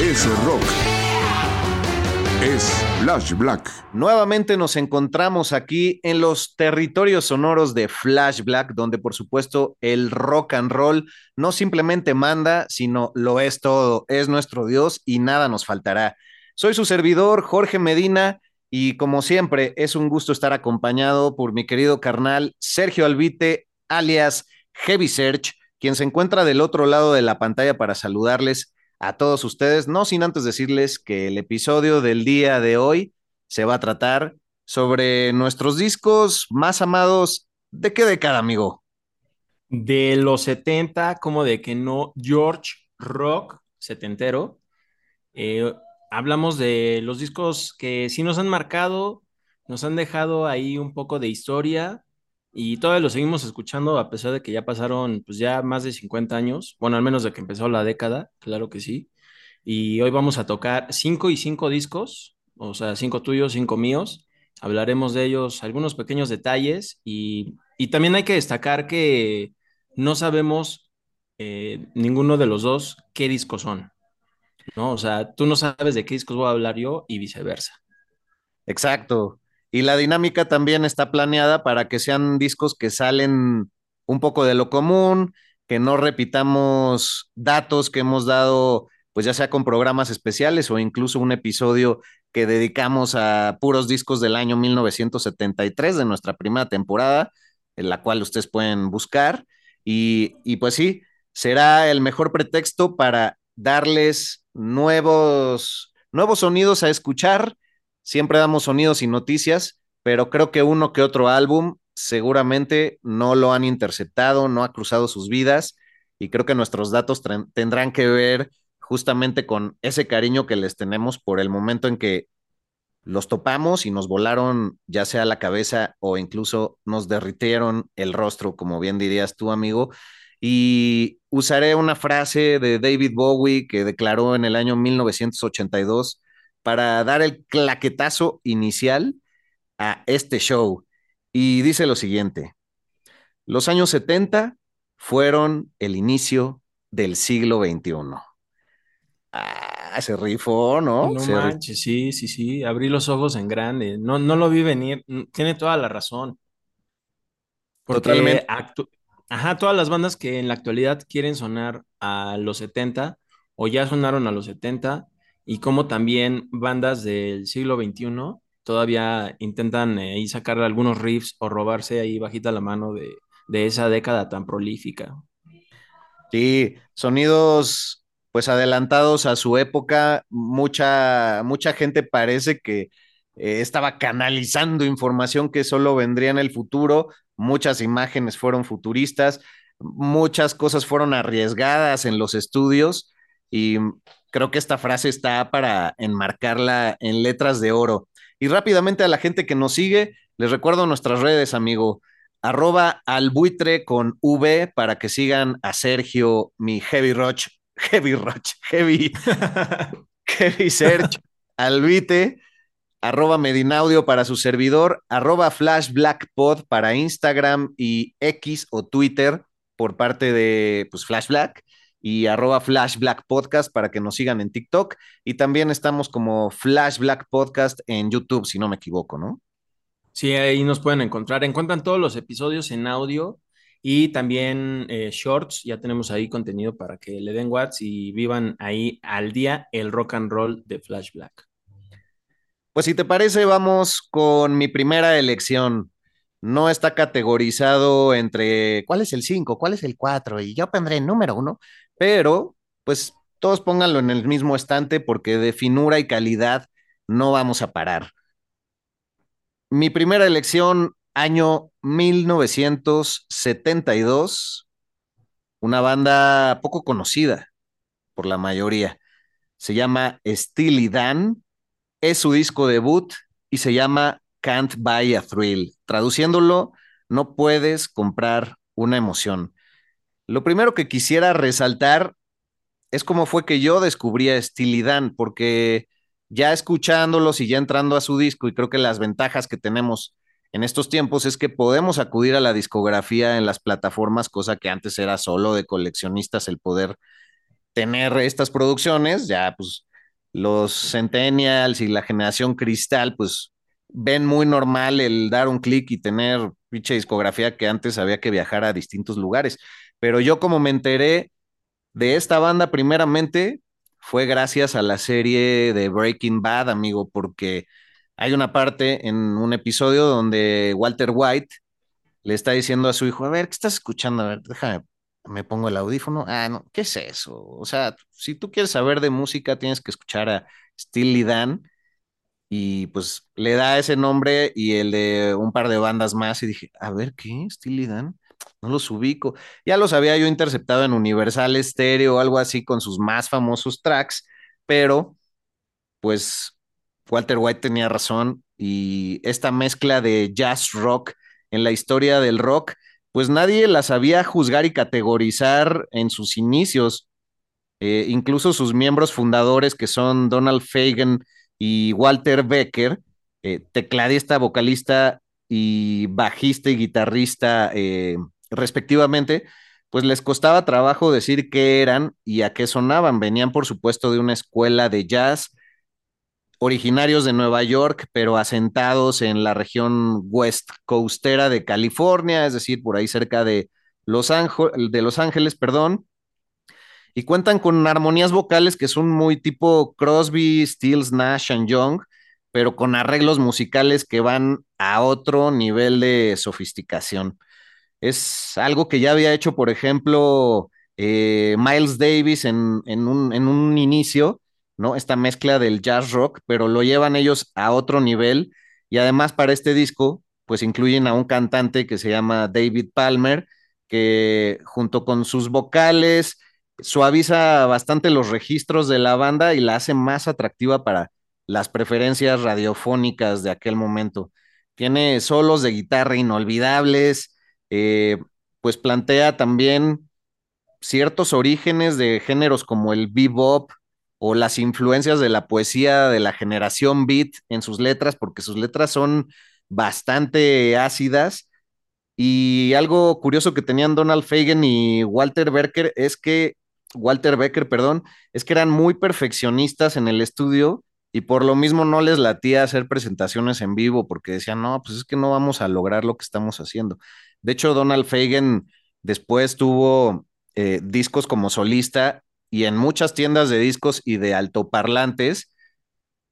Es rock. Es Flash Black. Nuevamente nos encontramos aquí en los territorios sonoros de Flash Black, donde por supuesto el rock and roll no simplemente manda, sino lo es todo, es nuestro Dios y nada nos faltará. Soy su servidor, Jorge Medina, y como siempre es un gusto estar acompañado por mi querido carnal Sergio Albite, alias Heavy Search, quien se encuentra del otro lado de la pantalla para saludarles a todos ustedes, no sin antes decirles que el episodio del día de hoy se va a tratar sobre nuestros discos más amados. ¿De qué década, amigo? De los 70, como de que no, George Rock, setentero. Eh, hablamos de los discos que sí nos han marcado, nos han dejado ahí un poco de historia, y todavía lo seguimos escuchando a pesar de que ya pasaron pues ya más de 50 años, bueno, al menos de que empezó la década, claro que sí. Y hoy vamos a tocar cinco y cinco discos, o sea, cinco tuyos, cinco míos. Hablaremos de ellos, algunos pequeños detalles y, y también hay que destacar que no sabemos eh, ninguno de los dos qué discos son, ¿no? O sea, tú no sabes de qué discos voy a hablar yo y viceversa. Exacto. Y la dinámica también está planeada para que sean discos que salen un poco de lo común, que no repitamos datos que hemos dado, pues ya sea con programas especiales o incluso un episodio que dedicamos a puros discos del año 1973 de nuestra primera temporada, en la cual ustedes pueden buscar. Y, y pues sí, será el mejor pretexto para darles nuevos, nuevos sonidos a escuchar Siempre damos sonidos y noticias, pero creo que uno que otro álbum seguramente no lo han interceptado, no ha cruzado sus vidas y creo que nuestros datos tendrán que ver justamente con ese cariño que les tenemos por el momento en que los topamos y nos volaron ya sea la cabeza o incluso nos derritieron el rostro, como bien dirías tú, amigo. Y usaré una frase de David Bowie que declaró en el año 1982 para dar el claquetazo inicial a este show. Y dice lo siguiente, los años 70 fueron el inicio del siglo XXI. Ah, se rifó, ¿no? No manches, sí, sí, sí, abrí los ojos en grande, no, no lo vi venir, tiene toda la razón. Totalmente. Ajá, todas las bandas que en la actualidad quieren sonar a los 70 o ya sonaron a los 70 y como también bandas del siglo XXI todavía intentan eh, sacar algunos riffs o robarse ahí bajita la mano de, esa década tan prolífica. Sí, sonidos pues adelantados a su época, mucha, mucha gente parece que eh, estaba canalizando información que solo vendría en el futuro, muchas imágenes fueron futuristas, muchas cosas fueron arriesgadas en los estudios y creo que esta frase está para enmarcarla en letras de oro. Y rápidamente a la gente que nos sigue, les recuerdo nuestras redes, amigo. Arroba albuitre con V para que sigan a Sergio, mi Heavy Roach, Heavy Roach, Heavy, Heavy Search, Albuite, arroba Medinaudio para su servidor, arroba Flash Black Pod para Instagram y X o Twitter por parte de pues, Flash Black y arroba Flash Black Podcast para que nos sigan en TikTok. Y también estamos como Flash Black Podcast en YouTube, si no me equivoco, ¿no? Sí, ahí nos pueden encontrar. Encuentran todos los episodios en audio y también eh, shorts. Ya tenemos ahí contenido para que le den watts y vivan ahí al día el rock and roll de Flash Black. Pues si te parece, vamos con mi primera elección no está categorizado entre cuál es el 5, cuál es el 4, y yo pondré el número 1, pero pues todos pónganlo en el mismo estante porque de finura y calidad no vamos a parar. Mi primera elección, año 1972, una banda poco conocida por la mayoría. Se llama Steely Dan, es su disco debut y se llama Can't Buy a Thrill. Traduciéndolo, no puedes comprar una emoción. Lo primero que quisiera resaltar es cómo fue que yo descubrí a Steely porque ya escuchándolos y ya entrando a su disco, y creo que las ventajas que tenemos en estos tiempos es que podemos acudir a la discografía en las plataformas, cosa que antes era solo de coleccionistas el poder tener estas producciones, ya pues los centennials y la generación cristal, pues ven muy normal el dar un clic y tener dicha discografía que antes había que viajar a distintos lugares. Pero yo como me enteré de esta banda primeramente fue gracias a la serie de Breaking Bad, amigo, porque hay una parte en un episodio donde Walter White le está diciendo a su hijo, a ver, ¿qué estás escuchando? A ver, déjame, me pongo el audífono. Ah, no, ¿qué es eso? O sea, si tú quieres saber de música, tienes que escuchar a Steely Dan y pues le da ese nombre y el de un par de bandas más y dije, a ver, ¿qué? Steely Dan, no los ubico. Ya los había yo interceptado en Universal Stereo o algo así con sus más famosos tracks, pero pues Walter White tenía razón y esta mezcla de jazz rock en la historia del rock, pues nadie la sabía juzgar y categorizar en sus inicios. Eh, incluso sus miembros fundadores, que son Donald Fagen y Walter Becker, eh, tecladista, vocalista y bajista y guitarrista eh, respectivamente, pues les costaba trabajo decir qué eran y a qué sonaban. Venían, por supuesto, de una escuela de jazz, originarios de Nueva York, pero asentados en la región west coastera de California, es decir, por ahí cerca de Los, de Los Ángeles, perdón, y cuentan con armonías vocales que son muy tipo Crosby, Stills, Nash and Young, pero con arreglos musicales que van a otro nivel de sofisticación. Es algo que ya había hecho, por ejemplo, eh, Miles Davis en, un, en un inicio, ¿no? Esta mezcla del jazz rock, pero lo llevan ellos a otro nivel. Y además para este disco, pues incluyen a un cantante que se llama David Palmer, que junto con sus vocales, suaviza bastante los registros de la banda y la hace más atractiva para las preferencias radiofónicas de aquel momento. Tiene solos de guitarra inolvidables, eh, pues plantea también ciertos orígenes de géneros como el bebop o las influencias de la poesía de la generación beat en sus letras, porque sus letras son bastante ácidas. Y algo curioso que tenían Donald Fagen y Walter Becker es que Walter Becker, perdón, es que eran muy perfeccionistas en el estudio y por lo mismo no les latía hacer presentaciones en vivo porque decían, no, pues es que no vamos a lograr lo que estamos haciendo. De hecho, Donald Fagen después tuvo eh, discos como solista y en muchas tiendas de discos y de altoparlantes,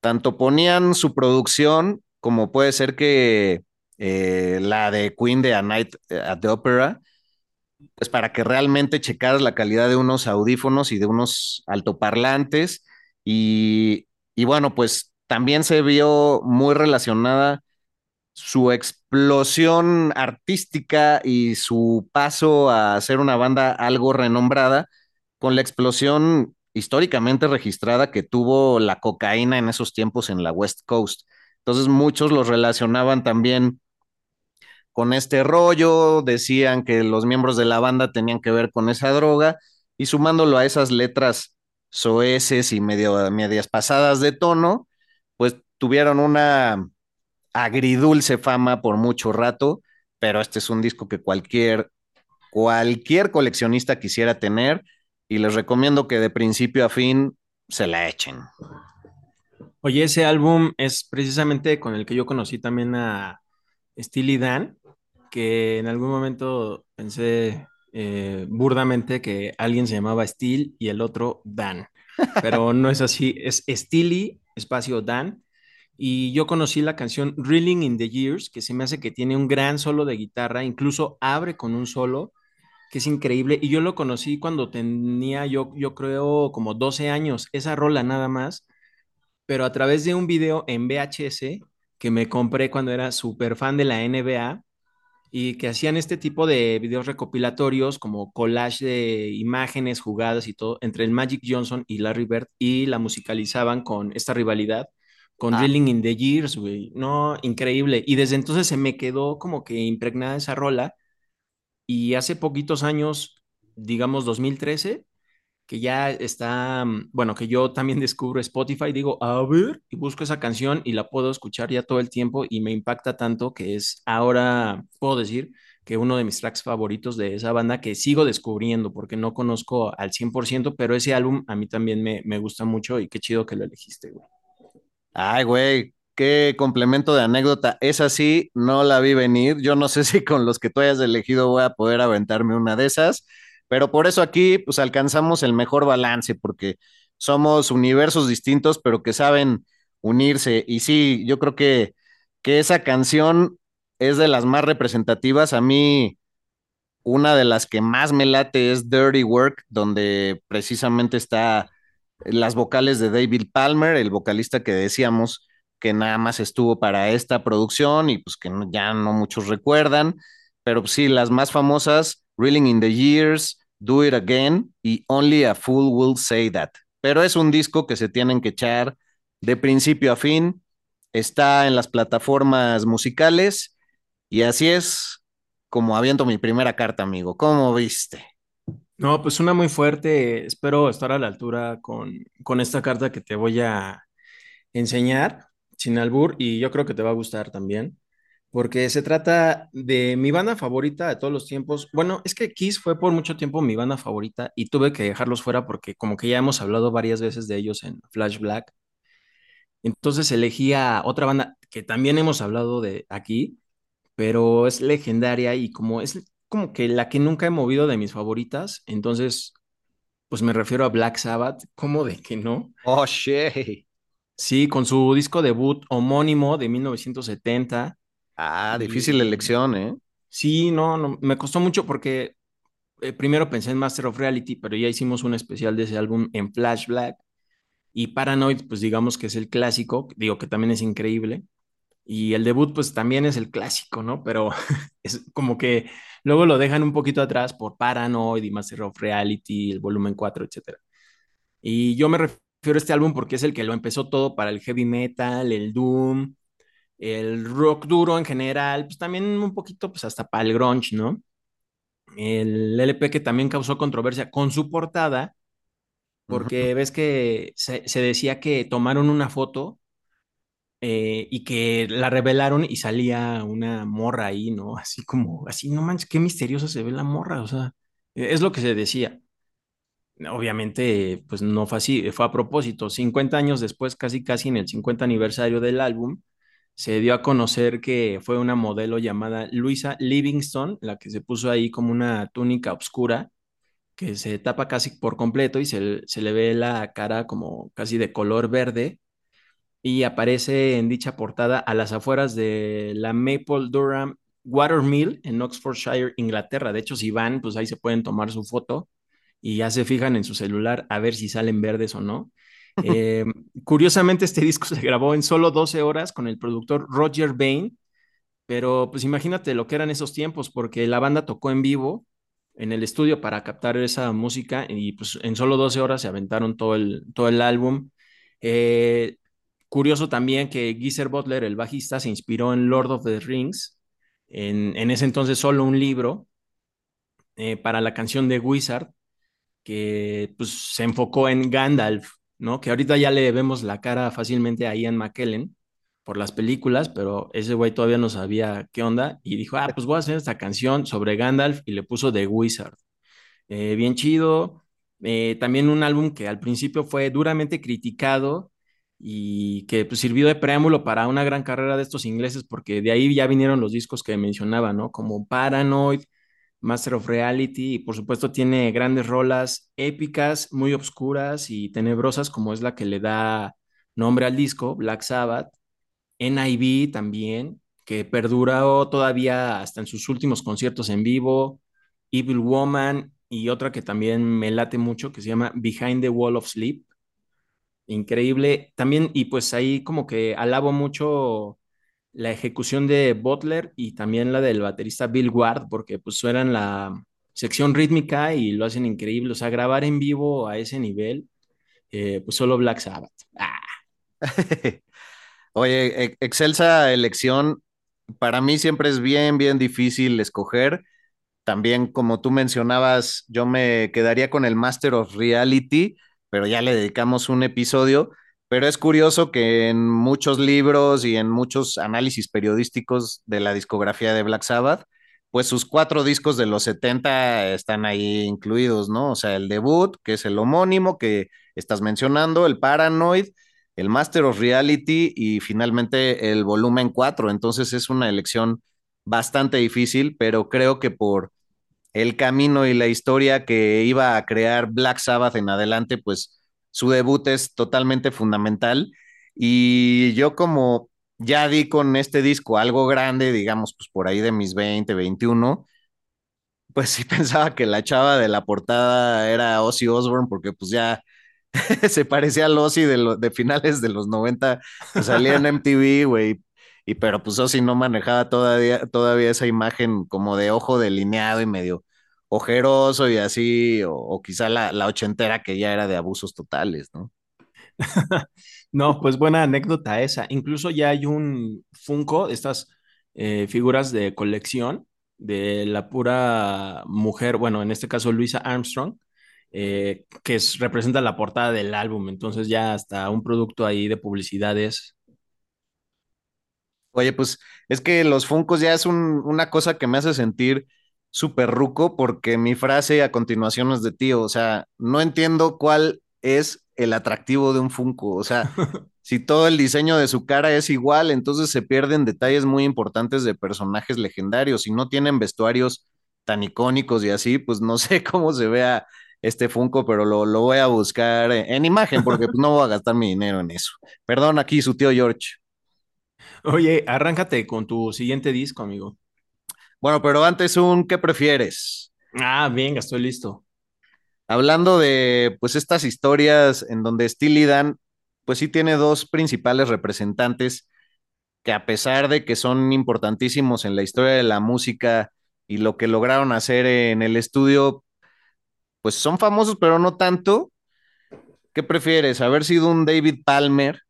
tanto ponían su producción como puede ser que eh, la de Queen de A Night at the Opera, pues para que realmente checaras la calidad de unos audífonos y de unos altoparlantes. Y, y bueno, pues también se vio muy relacionada su explosión artística y su paso a ser una banda algo renombrada con la explosión históricamente registrada que tuvo la cocaína en esos tiempos en la West Coast. Entonces muchos los relacionaban también con este rollo, decían que los miembros de la banda tenían que ver con esa droga y sumándolo a esas letras soeces y medio, medias pasadas de tono, pues tuvieron una agridulce fama por mucho rato, pero este es un disco que cualquier, cualquier coleccionista quisiera tener y les recomiendo que de principio a fin se la echen. Oye, ese álbum es precisamente con el que yo conocí también a Steely Dan que en algún momento pensé eh, burdamente que alguien se llamaba Steel y el otro Dan, pero no es así, es Steely, espacio Dan. Y yo conocí la canción Reeling in the Years, que se me hace que tiene un gran solo de guitarra, incluso abre con un solo, que es increíble. Y yo lo conocí cuando tenía, yo, yo creo, como 12 años, esa rola nada más, pero a través de un video en VHS que me compré cuando era súper fan de la NBA y que hacían este tipo de videos recopilatorios como collage de imágenes, jugadas y todo entre el Magic Johnson y Larry Bird y la musicalizaban con esta rivalidad con Ah, in the Years, güey. No, increíble. Y desde entonces se me quedó como que impregnada esa rola y hace poquitos años, digamos 2013 que ya está, mm, bueno, que yo también descubro Spotify, digo, a ver, y busco esa canción y la puedo escuchar ya todo el tiempo y me impacta tanto que es ahora, puedo decir, que uno de mis tracks favoritos de esa banda que sigo descubriendo porque no conozco al 100%, pero ese álbum a mí también me, me gusta mucho y qué chido que lo elegiste, güey. Ay, güey, qué complemento de anécdota. Esa sí, no la vi venir. Yo no sé si con los que tú hayas elegido voy a poder aventarme una de esas, pero por eso aquí pues alcanzamos el mejor balance porque somos universos distintos, pero que saben unirse. Y sí, yo creo que, que esa canción es de las más representativas. A mí, una de las que más me late es Dirty Work, donde precisamente está las vocales de David Palmer, el vocalista que decíamos que nada más estuvo para esta producción y pues que ya no muchos recuerdan, pero sí, las más famosas, Reeling in the Years, Do It Again y Only a Fool Will Say That. Pero es un disco que se tienen que echar de principio a fin, está en las plataformas musicales y así es como aviento mi primera carta, amigo. ¿Cómo viste? No, pues una muy fuerte, espero estar a la altura con, con esta carta que te voy a enseñar, sin albur, y yo creo que te va a gustar también. Porque se trata de mi banda favorita de todos los tiempos. Bueno, es que Kiss fue por mucho tiempo mi banda favorita y tuve que dejarlos fuera porque como que ya hemos hablado varias veces de ellos en Flash Black. Entonces elegí a otra banda que también hemos hablado de aquí, pero es legendaria y como es como que la que nunca he movido de mis favoritas, entonces pues me refiero a Black Sabbath, ¿cómo de que no? Oh, shit. Sí, con su disco debut homónimo de 1970 Ah, difícil y elección, ¿eh? Sí, no, no, me costó mucho porque eh, primero pensé en Master of Reality, pero ya hicimos un especial de ese álbum en Flash Black. Y Paranoid, pues digamos que es el clásico, digo que también es increíble. Y el debut, pues también es el clásico, ¿no? Pero es como que luego lo dejan un poquito atrás por Paranoid y Master of Reality, el volumen 4, etcétera. Y yo me refiero a este álbum porque es el que lo empezó todo para el heavy metal, el doom, el rock duro en general, pues también un poquito, pues hasta para el grunge, ¿no? El LP que también causó controversia con su portada, porque ves que se, se decía que tomaron una foto eh, y que la revelaron y salía una morra ahí, ¿no? Así como, así, no manches, qué misteriosa se ve la morra, o sea, es lo que se decía. Obviamente, pues no fue así, fue a propósito. 50 años después, casi casi en el 50 aniversario del álbum, se dio a conocer que fue una modelo llamada Luisa Livingston, la que se puso ahí como una túnica oscura que se tapa casi por completo y se, se le ve la cara como casi de color verde y aparece en dicha portada a las afueras de la Maple Durham Watermill en Oxfordshire, Inglaterra. De hecho, si van, pues ahí se pueden tomar su foto y ya se fijan en su celular a ver si salen verdes o no. Eh, curiosamente, este disco se grabó en solo 12 horas con el productor Roger Bain, pero pues imagínate lo que eran esos tiempos, porque la banda tocó en vivo en el estudio para captar esa música y pues en solo 12 horas se aventaron todo el, todo el álbum. Eh, curioso también que Geezer Butler, el bajista, se inspiró en Lord of the Rings, en, en ese entonces solo un libro eh, para la canción de Wizard, que pues se enfocó en Gandalf, ¿no? Que ahorita ya le vemos la cara fácilmente a Ian McKellen por las películas, pero ese güey todavía no sabía qué onda y dijo, ah, pues voy a hacer esta canción sobre Gandalf y le puso The Wizard. Eh, bien chido. Eh, también un álbum que al principio fue duramente criticado y que pues, sirvió de preámbulo para una gran carrera de estos ingleses, porque de ahí ya vinieron los discos que mencionaba, ¿no? Como Paranoid, Master of Reality, y por supuesto tiene grandes rolas épicas, muy obscuras y tenebrosas, como es la que le da nombre al disco, Black Sabbath, NIB también, que perduró todavía hasta en sus últimos conciertos en vivo, Evil Woman y otra que también me late mucho, que se llama Behind the Wall of Sleep. Increíble. También, y pues ahí como que alabo mucho la ejecución de Butler y también la del baterista Bill Ward, porque pues suenan la sección rítmica y lo hacen increíble. O sea, grabar en vivo a ese nivel, eh, pues solo Black Sabbath. Ah. Oye, e- excelsa elección. Para mí siempre es bien, bien difícil escoger. También, como tú mencionabas, yo me quedaría con el Master of Reality, pero ya le dedicamos un episodio. Pero es curioso que en muchos libros y en muchos análisis periodísticos de la discografía de Black Sabbath, pues sus cuatro discos de los 70 están ahí incluidos, ¿no? O sea, el debut, que es el homónimo que estás mencionando, el Paranoid, el Master of Reality y finalmente el volumen 4. Entonces es una elección bastante difícil, pero creo que por el camino y la historia que iba a crear Black Sabbath en adelante, pues su debut es totalmente fundamental. Y yo como ya di con este disco algo grande, digamos, pues por ahí de mis 20, 21, pues sí pensaba que la chava de la portada era Ozzy Osbourne, porque pues ya se parecía al Ozzy de, lo- de finales de los 90, que salía en MTV, güey. Y pero pues Ozzy no manejaba todavía, todavía esa imagen como de ojo delineado y medio ojeroso y así, o, o quizá la, la ochentera que ya era de abusos totales, ¿no? No, pues buena anécdota esa. Incluso ya hay un Funko, estas eh, figuras de colección de la pura mujer, bueno, en este caso Luisa Armstrong, eh, que es- representa la portada del álbum. Entonces ya hasta un producto ahí de publicidades. Oye, pues es que los Funkos ya es un- una cosa que me hace sentir súper ruco porque mi frase a continuación es de tío, o sea, no entiendo cuál es el atractivo de un Funko, o sea, si todo el diseño de su cara es igual, entonces se pierden detalles muy importantes de personajes legendarios. Si no tienen vestuarios tan icónicos y así, pues no sé cómo se vea este Funko, pero lo, lo voy a buscar en, en imagen porque pues, no voy a gastar mi dinero en eso. Perdón, aquí su tío George. Oye, arráncate con tu siguiente disco, amigo. Bueno, pero antes un ¿qué prefieres? Ah, venga, estoy listo. Hablando de pues estas historias en donde Steely Dan pues sí tiene dos principales representantes que a pesar de que son importantísimos en la historia de la música y lo que lograron hacer en el estudio, pues son famosos pero no tanto. ¿Qué prefieres? ¿Haber sido un David Palmer,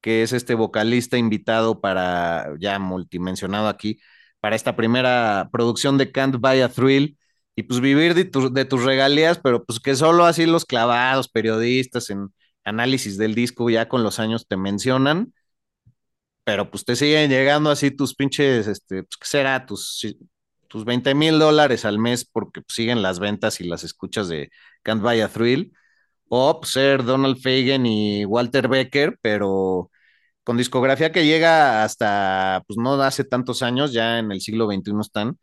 que es este vocalista invitado para, ya multimensionado aquí, para esta primera producción de Can't Buy a Thrill? Y pues vivir de, tu- de tus regalías, pero pues que solo así los clavados, periodistas en análisis del disco ya con los años te mencionan pero pues te siguen llegando así tus pinches, este, pues, ¿qué será? Tus, tus 20 mil dólares al mes porque pues, siguen las ventas y las escuchas de Can't Buy a Thrill, o pues, ser Donald Fagen y Walter Becker, pero con discografía que llega hasta, pues no hace tantos años, ya en el siglo XXI están,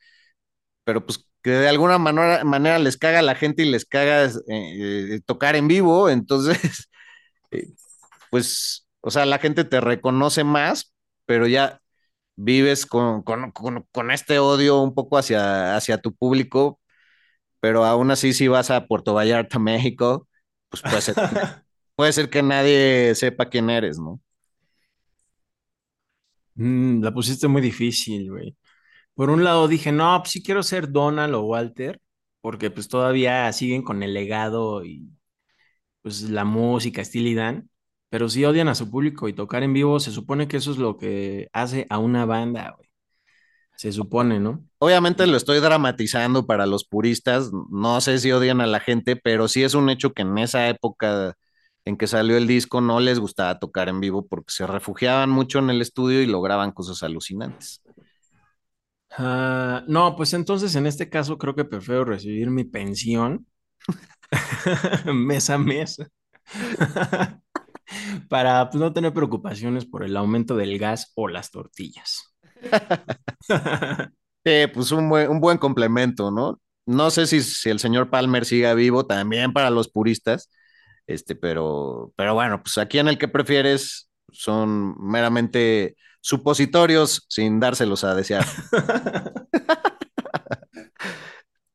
pero pues que de alguna manera, manera les caga a la gente y les caga eh, eh, tocar en vivo, entonces eh, pues, o sea, la gente te reconoce más, pero ya vives con, con, con, con este odio un poco hacia, hacia tu público, pero aún así si vas a Puerto Vallarta, México, pues puede ser, puede ser que nadie sepa quién eres, ¿no? Mm, la pusiste muy difícil, güey. Por un lado dije, no, pues sí quiero ser Donald o Walter, porque pues todavía siguen con el legado y pues la música, Steely Dan, pero si odian a su público y tocar en vivo, se supone que eso es lo que hace a una banda, güey. Se supone, ¿no? Obviamente lo estoy dramatizando para los puristas, no sé si odian a la gente, pero sí es un hecho que en esa época en que salió el disco no les gustaba tocar en vivo porque se refugiaban mucho en el estudio y lograban cosas alucinantes. Ah, no, pues entonces en este caso creo que prefiero recibir mi pensión mes a mes para pues, no tener preocupaciones por el aumento del gas o las tortillas. Sí, pues un buen, un buen complemento, ¿no? No sé si, si el señor Palmer siga vivo, también para los puristas, este, pero, pero bueno, pues aquí en el que prefieres son meramente supositorios sin dárselos a desear.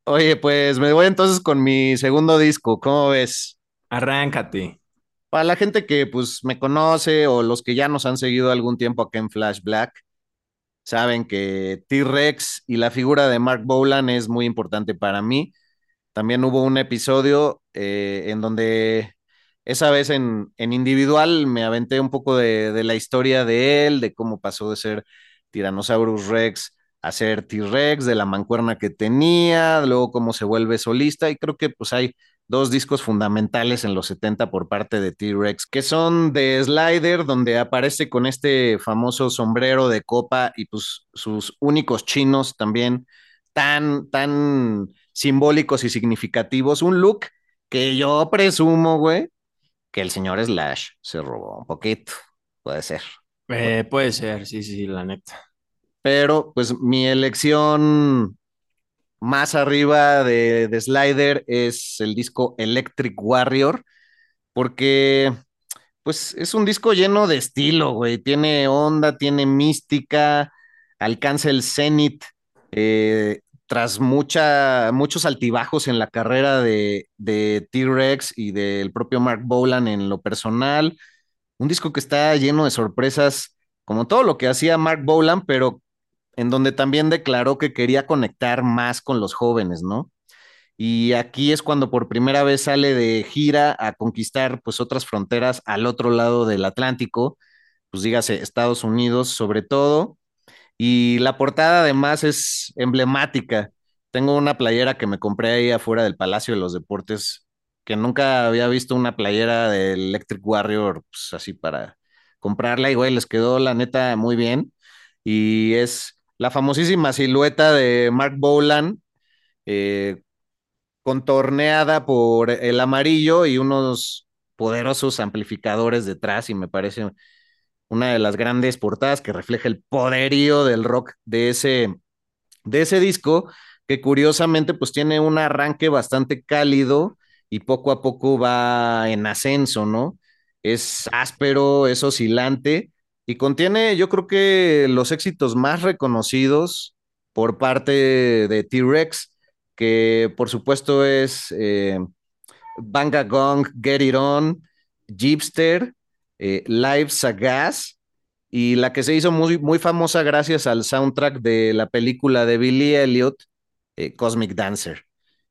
Oye, pues me voy entonces con mi segundo disco, ¿cómo ves? Arráncate. Para la gente que pues me conoce o los que ya nos han seguido algún tiempo acá en Flash Black, saben que T-Rex y la figura de Mark Bolan es muy importante para mí. También hubo un episodio eh, en donde esa vez en, en, individual me aventé un poco de, de, la historia de él, de cómo pasó de ser Tyrannosaurus Rex a ser T-Rex, de la mancuerna que tenía, luego cómo se vuelve solista y creo que pues hay dos discos fundamentales en los 70 por parte de T-Rex, que son de Slider, donde aparece con este famoso sombrero de copa y pues sus únicos chinos también tan, tan simbólicos y significativos. Un look que yo presumo, güey, que el señor Slash se robó un poquito. Puede ser. Eh, puede ser, sí, sí, la neta. Pero pues mi elección más arriba de, de, Slider es el disco Electric Warrior, porque pues es un disco lleno de estilo, güey. Tiene onda, tiene mística, alcanza el cenit eh, tras mucha, muchos altibajos en la carrera de, T-Rex y del propio Mark Bolan en lo personal. Un disco que está lleno de sorpresas, como todo lo que hacía Mark Bolan, pero en donde también declaró que quería conectar más con los jóvenes, ¿no? Y aquí es cuando por primera vez sale de gira a conquistar pues otras fronteras al otro lado del Atlántico, pues dígase Estados Unidos sobre todo. Y la portada además es emblemática. Tengo una playera que me compré ahí afuera del Palacio de los Deportes, que nunca había visto una playera del Electric Warrior, pues así para comprarla y güey, les quedó la neta muy bien. Y es la famosísima silueta de Mark Bolan, eh, contorneada por el amarillo y unos poderosos amplificadores detrás, y me parece una de las grandes portadas que refleja el poderío del rock de ese, de ese disco, que curiosamente pues tiene un arranque bastante cálido y poco a poco va en ascenso, ¿no? Es áspero, es oscilante, y contiene, yo creo que los éxitos más reconocidos por parte de T-Rex, que por supuesto es eh, Banga Gong, Get It On, Jeepster, eh, Live Sagaz, y la que se hizo muy, muy famosa gracias al soundtrack de la película de Billy Elliot, eh, Cosmic Dancer.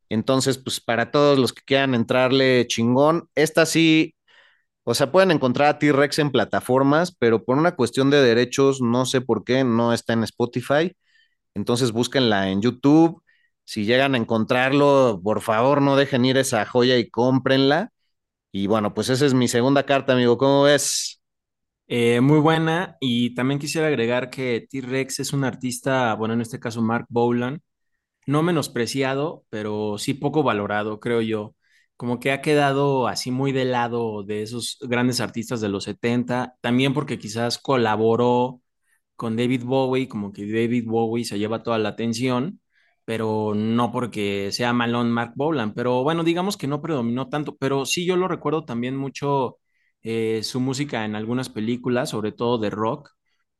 Entonces, pues para todos los que quieran entrarle chingón, esta sí o sea, pueden encontrar a T-Rex en plataformas, pero por una cuestión de derechos, no sé por qué, no está en Spotify. Entonces búsquenla en YouTube. Si llegan a encontrarlo, por favor, no dejen ir esa joya y cómprenla. Y bueno, pues esa es mi segunda carta, amigo. ¿Cómo ves? Eh, muy buena. Y también quisiera agregar que T-Rex es un artista, bueno, en este caso Mark Bolan, no menospreciado, pero sí poco valorado, creo yo como que ha quedado así muy de lado de esos grandes artistas de los 70, también porque quizás colaboró con David Bowie, como que David Bowie se lleva toda la atención, pero no porque sea malón Mark Bolan, pero bueno, digamos que no predominó tanto, pero sí yo lo recuerdo también mucho eh, su música en algunas películas, sobre todo de rock,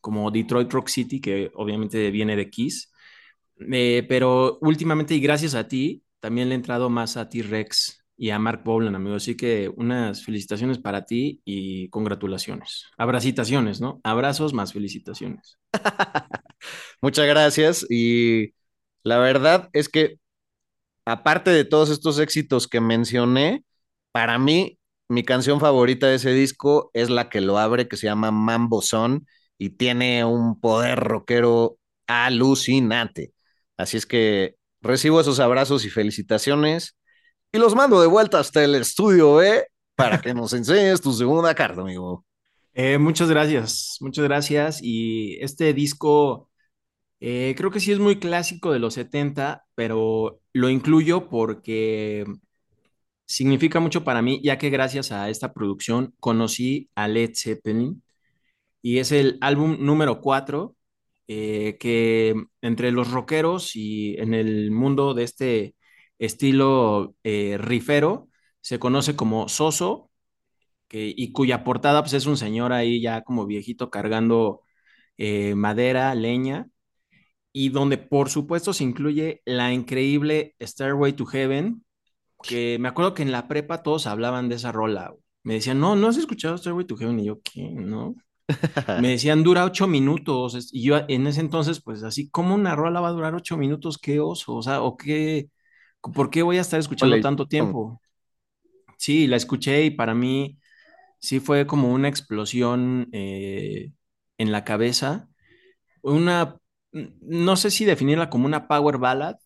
como Detroit Rock City, que obviamente viene de Kiss, eh, pero últimamente y gracias a ti, también le he entrado más a T-Rex y a Mark Bolan, amigo. Así que unas felicitaciones para ti y congratulaciones. Abracitaciones, ¿no? Abrazos más felicitaciones. Muchas gracias. Y la verdad es que, aparte de todos estos éxitos que mencioné, para mí, mi canción favorita de ese disco es la que lo abre, que se llama Mambo Son, y tiene un poder rockero alucinante. Así es que recibo esos abrazos y felicitaciones y los mando de vuelta hasta el estudio ¿eh? para que nos enseñes tu segunda carta, amigo. Eh, muchas gracias, muchas gracias. Y este disco eh, creo que sí es muy clásico de los 70, pero lo incluyo porque significa mucho para mí, ya que gracias a esta producción conocí a Led Zeppelin y es el álbum número 4 eh, que entre los rockeros y en el mundo de este estilo eh, rifero, se conoce como Soso, que, y cuya portada pues, es un señor ahí ya como viejito cargando eh, madera, leña, y donde por supuesto se incluye la increíble Stairway to Heaven, que me acuerdo que en la prepa todos hablaban de esa rola. Me decían, no, ¿no has escuchado Stairway to Heaven? Y yo, ¿qué? ¿No? Me decían, dura ocho minutos. Y yo en ese entonces, pues así, ¿cómo una rola va a durar ocho minutos? ¿Qué oso? O sea, ¿o qué? ¿Por qué voy a estar escuchando tanto tiempo? Sí, la escuché y para mí sí fue como una explosión eh, en la cabeza. Una, no sé si definirla como una power ballad,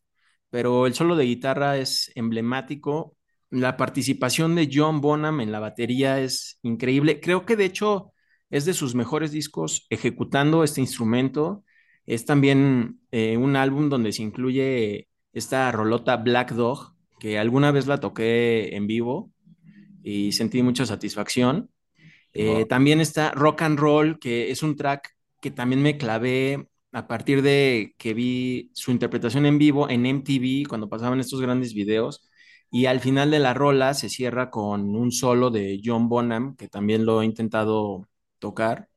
pero el solo de guitarra es emblemático. La participación de John Bonham en la batería es increíble. Creo que de hecho es de sus mejores discos ejecutando este instrumento. Es también eh, un álbum donde se incluye esta rolota Black Dog, que alguna vez la toqué en vivo y sentí mucha satisfacción. Eh, también está Rock and Roll, que es un track que también me clavé a partir de que vi su interpretación en vivo en MTV cuando pasaban estos grandes videos. Y al final de la rola se cierra con un solo de John Bonham, que también lo he intentado tocar.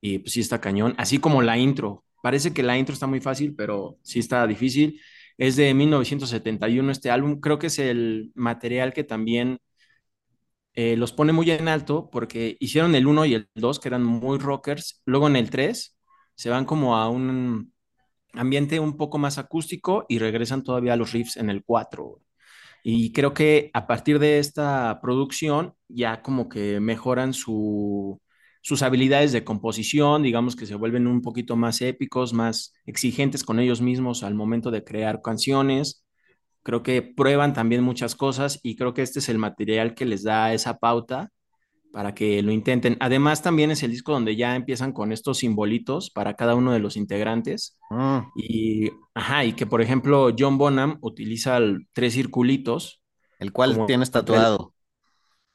Y pues sí está cañón, así como la intro. Parece que la intro está muy fácil, pero sí está difícil. Es de 1971 este álbum. Creo que es el material que también eh, los pone muy en alto porque hicieron el 1 y el 2 que eran muy rockers. Luego en el 3 se van como a un ambiente un poco más acústico y regresan todavía a los riffs en el 4. Y creo que a partir de esta producción ya como que mejoran su, sus habilidades de composición, digamos que se vuelven un poquito más épicos, más exigentes con ellos mismos al momento de crear canciones. Creo que prueban también muchas cosas y creo que este es el material que les da esa pauta para que lo intenten. Además, también es el disco donde ya empiezan con estos simbolitos para cada uno de los integrantes. Mm. Y, ajá, y que, por ejemplo, John Bonham utiliza tres circulitos. El cual tienes tatuado.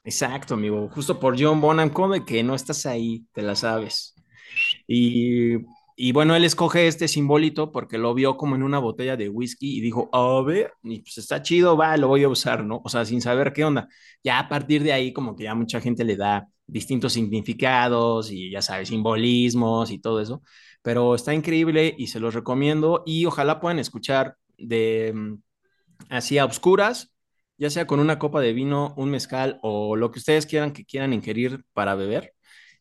Exacto, amigo. Justo por John Bonham, come que no estás ahí, te la sabes. Y y bueno, él escoge este simbolito porque lo vio como en una botella de whisky y dijo, a ver, y pues está chido, va, lo voy a usar, ¿no? O sea, sin saber qué onda. Ya a partir de ahí, como que ya mucha gente le da distintos significados y ya sabes, simbolismos y todo eso. Pero está increíble y se los recomiendo y ojalá puedan escuchar de mm, así a oscuras, ya sea con una copa de vino, un mezcal o lo que ustedes quieran que quieran ingerir para beber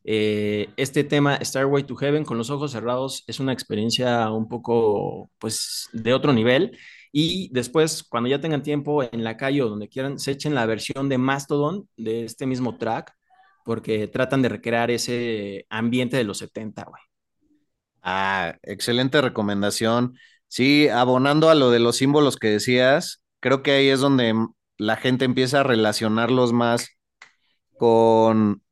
eh, este tema, Starway to Heaven, con los ojos cerrados, es una experiencia un poco, pues, de otro nivel. Y después, cuando ya tengan tiempo en la calle o donde quieran, se echen la versión de Mastodon de este mismo track, porque tratan de recrear ese ambiente de los 70, güey. Ah, excelente recomendación. Sí, abonando a lo de los símbolos que decías, creo que ahí es donde la gente empieza a relacionarlos más con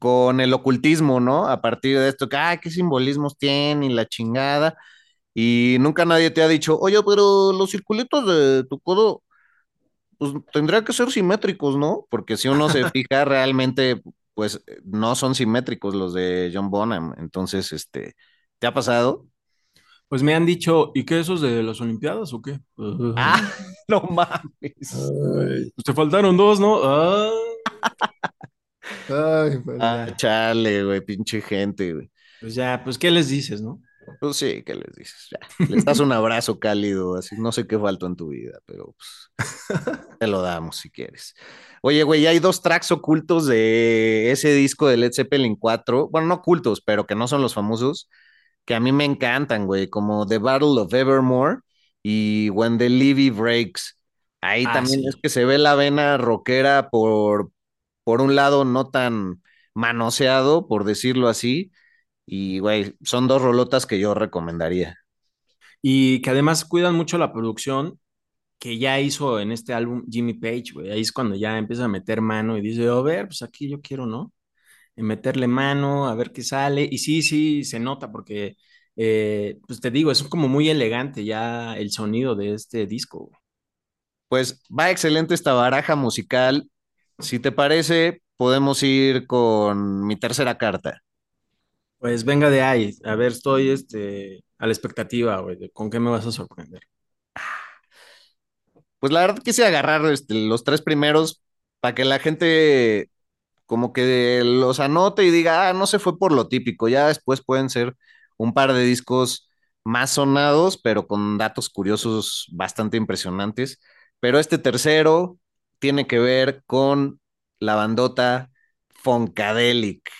con el ocultismo, ¿no? A partir de esto, que, ah, ¿qué simbolismos tiene y la chingada? Y nunca nadie te ha dicho, oye, pero los circulitos de tu codo, pues tendría que ser simétricos, ¿no? Porque si uno se fija realmente, pues no son simétricos los de John Bonham. Entonces, este, ¿te ha pasado? Pues me han dicho, ¿y qué esos de las Olimpiadas o qué? Ah, no mames. pues te faltaron dos, ¿no? Ah. Ay, pues ah, chale, güey, pinche gente, güey. Pues ya, pues, ¿qué les dices, no? Pues sí, ¿qué les dices? Ya. Les das un abrazo cálido, así, no sé qué faltó en tu vida, pero pues te lo damos si quieres. Oye, güey, hay dos tracks ocultos de ese disco de Led Zeppelin 4, bueno, no ocultos, pero que no son los famosos, que a mí me encantan, güey, como The Battle of Evermore y When the Levy Breaks. Ahí ah, también es que se ve la vena rockera por, por un lado no tan manoseado, por decirlo así, y güey, son dos rolotas que yo recomendaría. Y que además cuidan mucho la producción que ya hizo en este álbum Jimmy Page, güey. Ahí es cuando ya empieza a meter mano y dice, a ver, pues aquí yo quiero, ¿no? En meterle mano, a ver qué sale. Y sí, sí, se nota porque, eh, pues te digo, es como muy elegante ya el sonido de este disco. Pues va excelente esta baraja musical. Si te parece, podemos ir con mi tercera carta. Pues venga de ahí. A ver, estoy este, a la expectativa, güey, con qué me vas a sorprender. Pues la verdad quise agarrar este, los tres primeros para que la gente como que los anote y diga, ah, no se fue por lo típico. Ya después pueden ser un par de discos más sonados, pero con datos curiosos bastante impresionantes. Pero este tercero, tiene que ver con la bandota Funkadelic.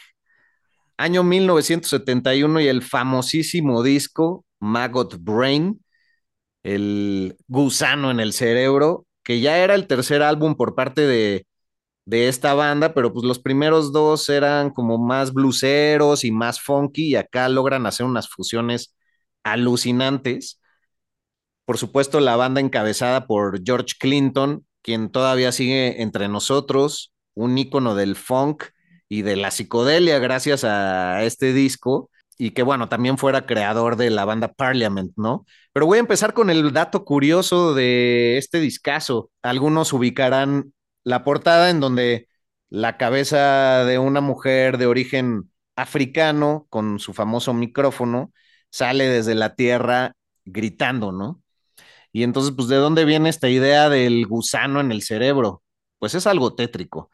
Año 1971 y el famosísimo disco Maggot Brain, el gusano en el cerebro, que ya era el tercer álbum por parte de, de esta banda, pero pues los primeros dos eran como más bluseros y más funky y acá logran hacer unas fusiones alucinantes. Por supuesto, la banda encabezada por George Clinton, quien todavía sigue entre nosotros, un ícono del funk y de la psicodelia gracias a este disco y que bueno, también fuera creador de la banda Parliament, ¿no? Pero voy a empezar con el dato curioso de este discazo. Algunos ubicarán la portada en donde la cabeza de una mujer de origen africano con su famoso micrófono sale desde la tierra gritando, ¿no? Y entonces, pues, ¿de dónde viene esta idea del gusano en el cerebro? Pues es algo tétrico.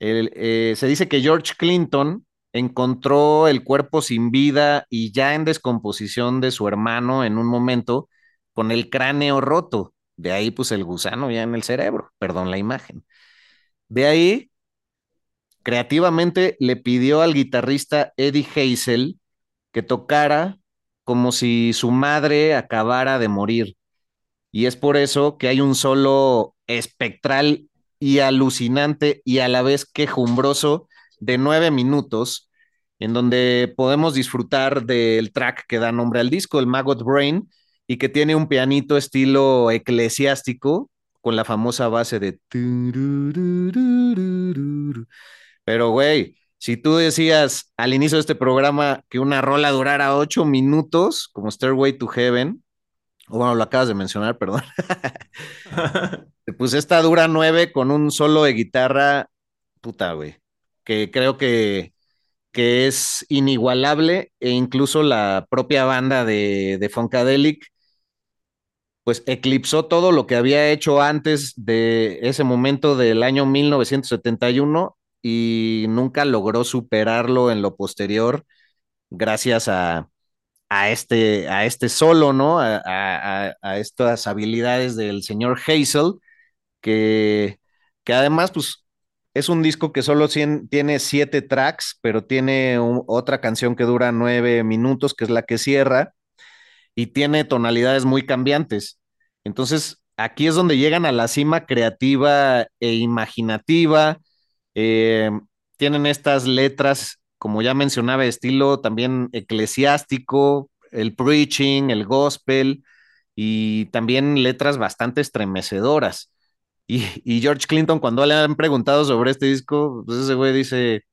Eh, se dice que George Clinton encontró el cuerpo sin vida y ya en descomposición de su hermano en un momento con el cráneo roto. De ahí, pues, el gusano ya en el cerebro, perdón la imagen. De ahí, creativamente le pidió al guitarrista Eddie Hazel que tocara como si su madre acabara de morir. Y es por eso que hay un solo espectral y alucinante y a la vez quejumbroso de nueve minutos, en donde podemos disfrutar del track que da nombre al disco, el Maggot Brain, y que tiene un pianito estilo eclesiástico con la famosa base de... Pero, güey, si tú decías al inicio de este programa que una rola durara ocho minutos, como Stairway to Heaven, o bueno, lo acabas de mencionar, perdón. pues esta dura nueve con un solo de guitarra, puta, güey, que creo que, que es inigualable e incluso la propia banda de, de Funkadelic pues eclipsó todo lo que había hecho antes de ese momento del año 1971 y nunca logró superarlo en lo posterior gracias a, a este, a este solo, ¿no? A, a, estas habilidades del señor Hazel, que, que además, pues, es un disco que solo tiene siete tracks, pero tiene otra canción que dura nueve minutos, que es la que cierra, y tiene tonalidades muy cambiantes. Entonces, aquí es donde llegan a la cima creativa e imaginativa. Eh, tienen estas letras como ya mencionaba, estilo también eclesiástico, el preaching, el gospel y también letras bastante estremecedoras. Y, George Clinton, cuando le han preguntado sobre este disco, pues ese güey dice,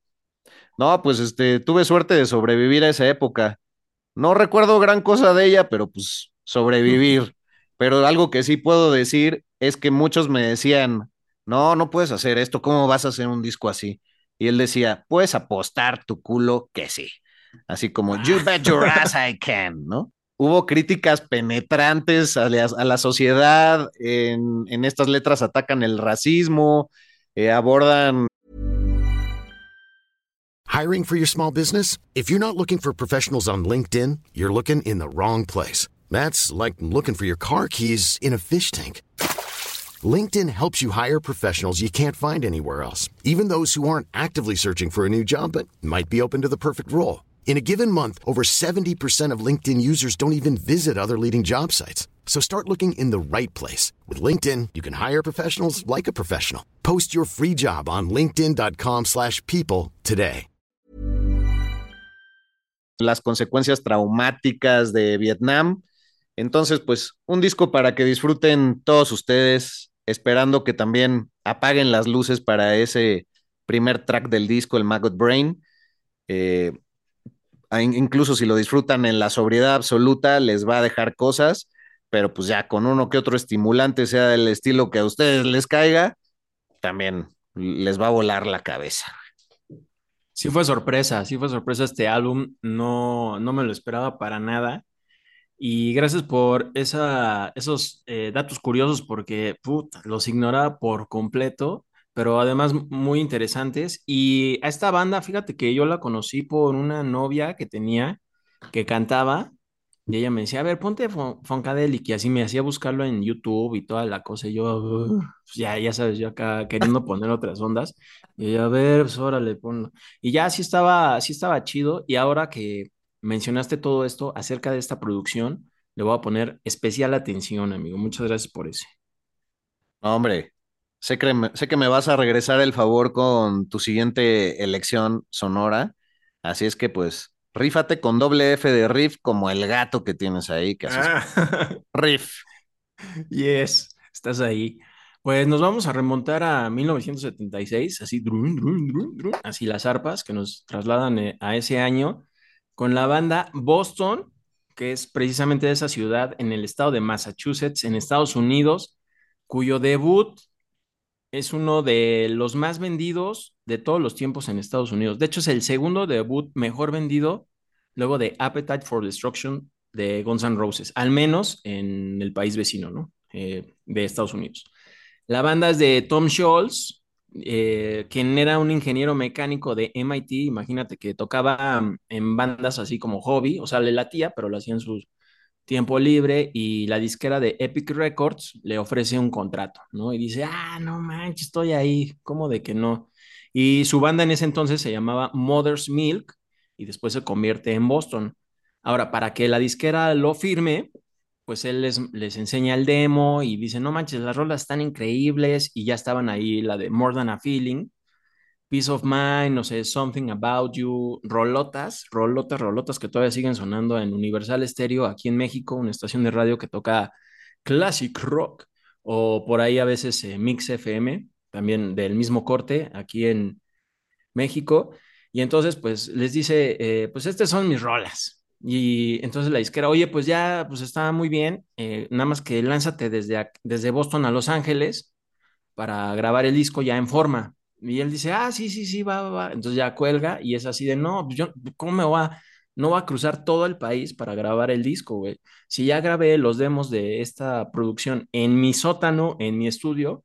no, pues este, tuve suerte de sobrevivir a esa época. No recuerdo gran cosa de ella, pero pues sobrevivir. Pero algo que sí puedo decir es que muchos me decían, no, no puedes hacer esto, ¿cómo vas a hacer un disco así? Y él decía, puedes apostar tu culo que sí. Así como, you bet your ass I can, ¿no? Hubo críticas penetrantes a la, sociedad, en, en, estas letras atacan el racismo, eh, abordan... Hiring for your small business? If you're not looking for professionals on LinkedIn, you're looking in the wrong place. That's like looking for your car keys in a fish tank. LinkedIn helps you hire professionals you can't find anywhere else, even those who aren't actively searching for a new job but might be open to the perfect role. In a given month, over 70% of LinkedIn users don't even visit other leading job sites. So start looking in the right place. With LinkedIn, you can hire professionals like a professional. Post your free job on linkedin.com slash people today. Las consecuencias traumáticas de Vietnam. Entonces, pues, un disco para que disfruten todos ustedes esperando que también apaguen las luces para ese primer track del disco, el Maggot Brain. Eh, incluso si lo disfrutan en la sobriedad absoluta, les va a dejar cosas, pero pues ya con uno que otro estimulante, sea del estilo que a ustedes les caiga, también les va a volar la cabeza. Sí fue sorpresa, sí fue sorpresa este álbum, no, no me lo esperaba para nada. Y gracias por esa, esos eh, datos curiosos porque los ignoraba por completo, pero además muy interesantes. Y a esta banda, fíjate que yo la conocí por una novia que tenía que cantaba Y ella me decía, a ver, ponte Fun- Funkadelic, y así me hacía buscarlo en YouTube y toda la cosa, y yo, pues ya, ya sabes, yo acá queriendo poner otras ondas, y ella, a ver, pues órale, ponlo. Y ya sí estaba, sí estaba chido, y ahora que mencionaste todo esto acerca de esta producción, le voy a poner especial atención, amigo. Muchas gracias por ese. No, hombre, sé que, me, sé que me vas a regresar el favor con tu siguiente elección sonora. Así es que, pues, rífate con doble F de riff como el gato que tienes ahí, que es. Ah, Riff. yes, estás ahí. Pues nos vamos a remontar a 1976, así, drun, drun, drun, drun, así las arpas que nos trasladan eh, a ese año con la banda Boston, que es precisamente de esa ciudad en el estado de Massachusetts, en Estados Unidos, cuyo debut es uno de los más vendidos de todos los tiempos en Estados Unidos. De hecho, es el segundo debut mejor vendido luego de Appetite for Destruction de Guns N' Roses, al menos en el país vecino, ¿no? Eh, de Estados Unidos. La banda es de Tom Scholz, eh, quien era un ingeniero mecánico de MIT. Imagínate que tocaba um, en bandas así como hobby, o sea, le latía, pero lo hacía en sus tiempo libre y la disquera de Epic Records le ofrece un contrato, ¿no? Y dice, ah, no manches, estoy ahí, ¿cómo de que no? Y su banda en ese entonces se llamaba Mother's Milk y después se convierte en Boston. Ahora, para que la disquera lo firme, pues él les, les enseña el demo y dice, no manches, las rolas están increíbles y ya estaban ahí la de More Than a Feeling Peace of Mind, no sé, Something About You, rolotas, rolotas, rolotas que todavía siguen sonando en Universal Stereo aquí en México, una estación de radio que toca classic rock, o por ahí a veces eh, Mix FM, también del mismo corte aquí en México. Y entonces, pues les dice, eh, pues estas son mis rolas. Y entonces la disquera, oye, pues ya, pues está muy bien, eh, nada más que lánzate desde, desde Boston a Los Ángeles para grabar el disco ya en forma. Y él dice, ah, sí, sí, sí, va, va, va. Entonces ya cuelga y es así de, no, pues yo, ¿cómo me voy a, no va a cruzar todo el país para grabar el disco, güey? Si ya grabé los demos de esta producción en mi sótano, en mi estudio,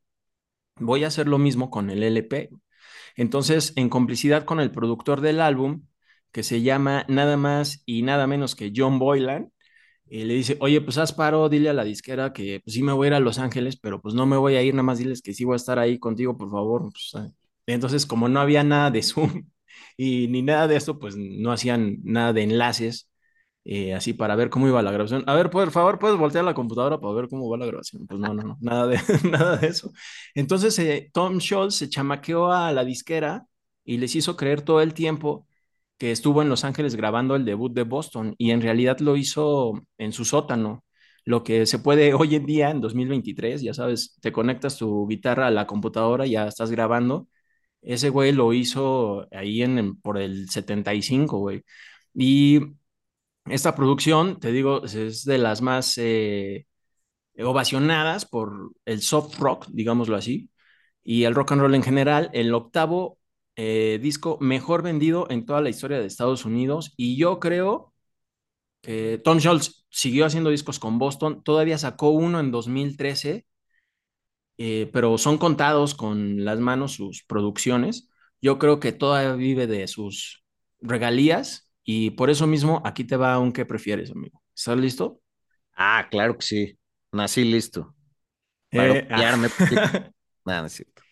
voy a hacer lo mismo con el LP. Entonces, en complicidad con el productor del álbum, que se llama nada más y nada menos que John Boylan, y le dice, oye, pues haz paro, dile a la disquera que pues sí me voy a ir a Los Ángeles, pero pues no me voy a ir, nada más diles que sí voy a estar ahí contigo, por favor. Pues, ah. entonces, como no había nada de Zoom y ni nada de esto, pues no hacían nada de enlaces, eh, así para ver cómo iba la grabación. A ver, por favor, ¿puedes voltear la computadora para ver cómo va la grabación? Pues no, no, no, nada de, nada de eso. Entonces, eh, Tom Scholz se chamaqueó a la disquera y les hizo creer todo el tiempo que estuvo en Los Ángeles grabando el debut de Boston y en realidad lo hizo en su sótano. Lo que se puede hoy en día, en 2023, ya sabes, te conectas tu guitarra a la computadora ya estás grabando. Ese güey lo hizo ahí en, por el 75, güey. Y esta producción, te digo, es de las más eh, ovacionadas por el soft rock, digámoslo así, y el rock and roll en general, el octavo eh, disco mejor vendido en toda la historia de Estados Unidos. Y yo creo que Tom Scholz siguió haciendo discos con Boston, todavía sacó uno en 2013, eh, pero son contados con las manos sus producciones. Yo creo que todavía vive de sus regalías y por eso mismo aquí te va un qué prefieres, amigo. ¿Estás listo? Ah, claro que sí. Nací listo para Eh, ah. Nada, no es cierto.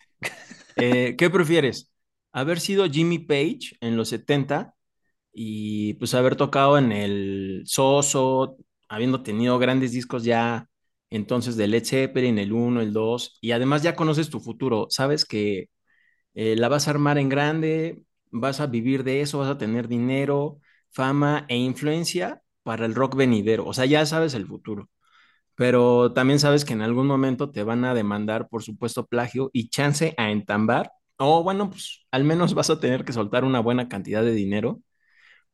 ¿qué prefieres? ¿Haber sido Jimmy Page en los 70 y pues haber tocado en el Soso, habiendo tenido grandes discos ya entonces de Led Zeppelin, el uno el 2 y además ya conoces tu futuro, sabes que eh, la vas a armar en grande, vas a vivir de eso, vas a tener dinero, fama e influencia para el rock venidero, o sea, ya sabes el futuro. Pero también sabes que en algún momento te van a demandar, por supuesto, plagio y chance a entambar, o bueno, pues al menos vas a tener que soltar una buena cantidad de dinero,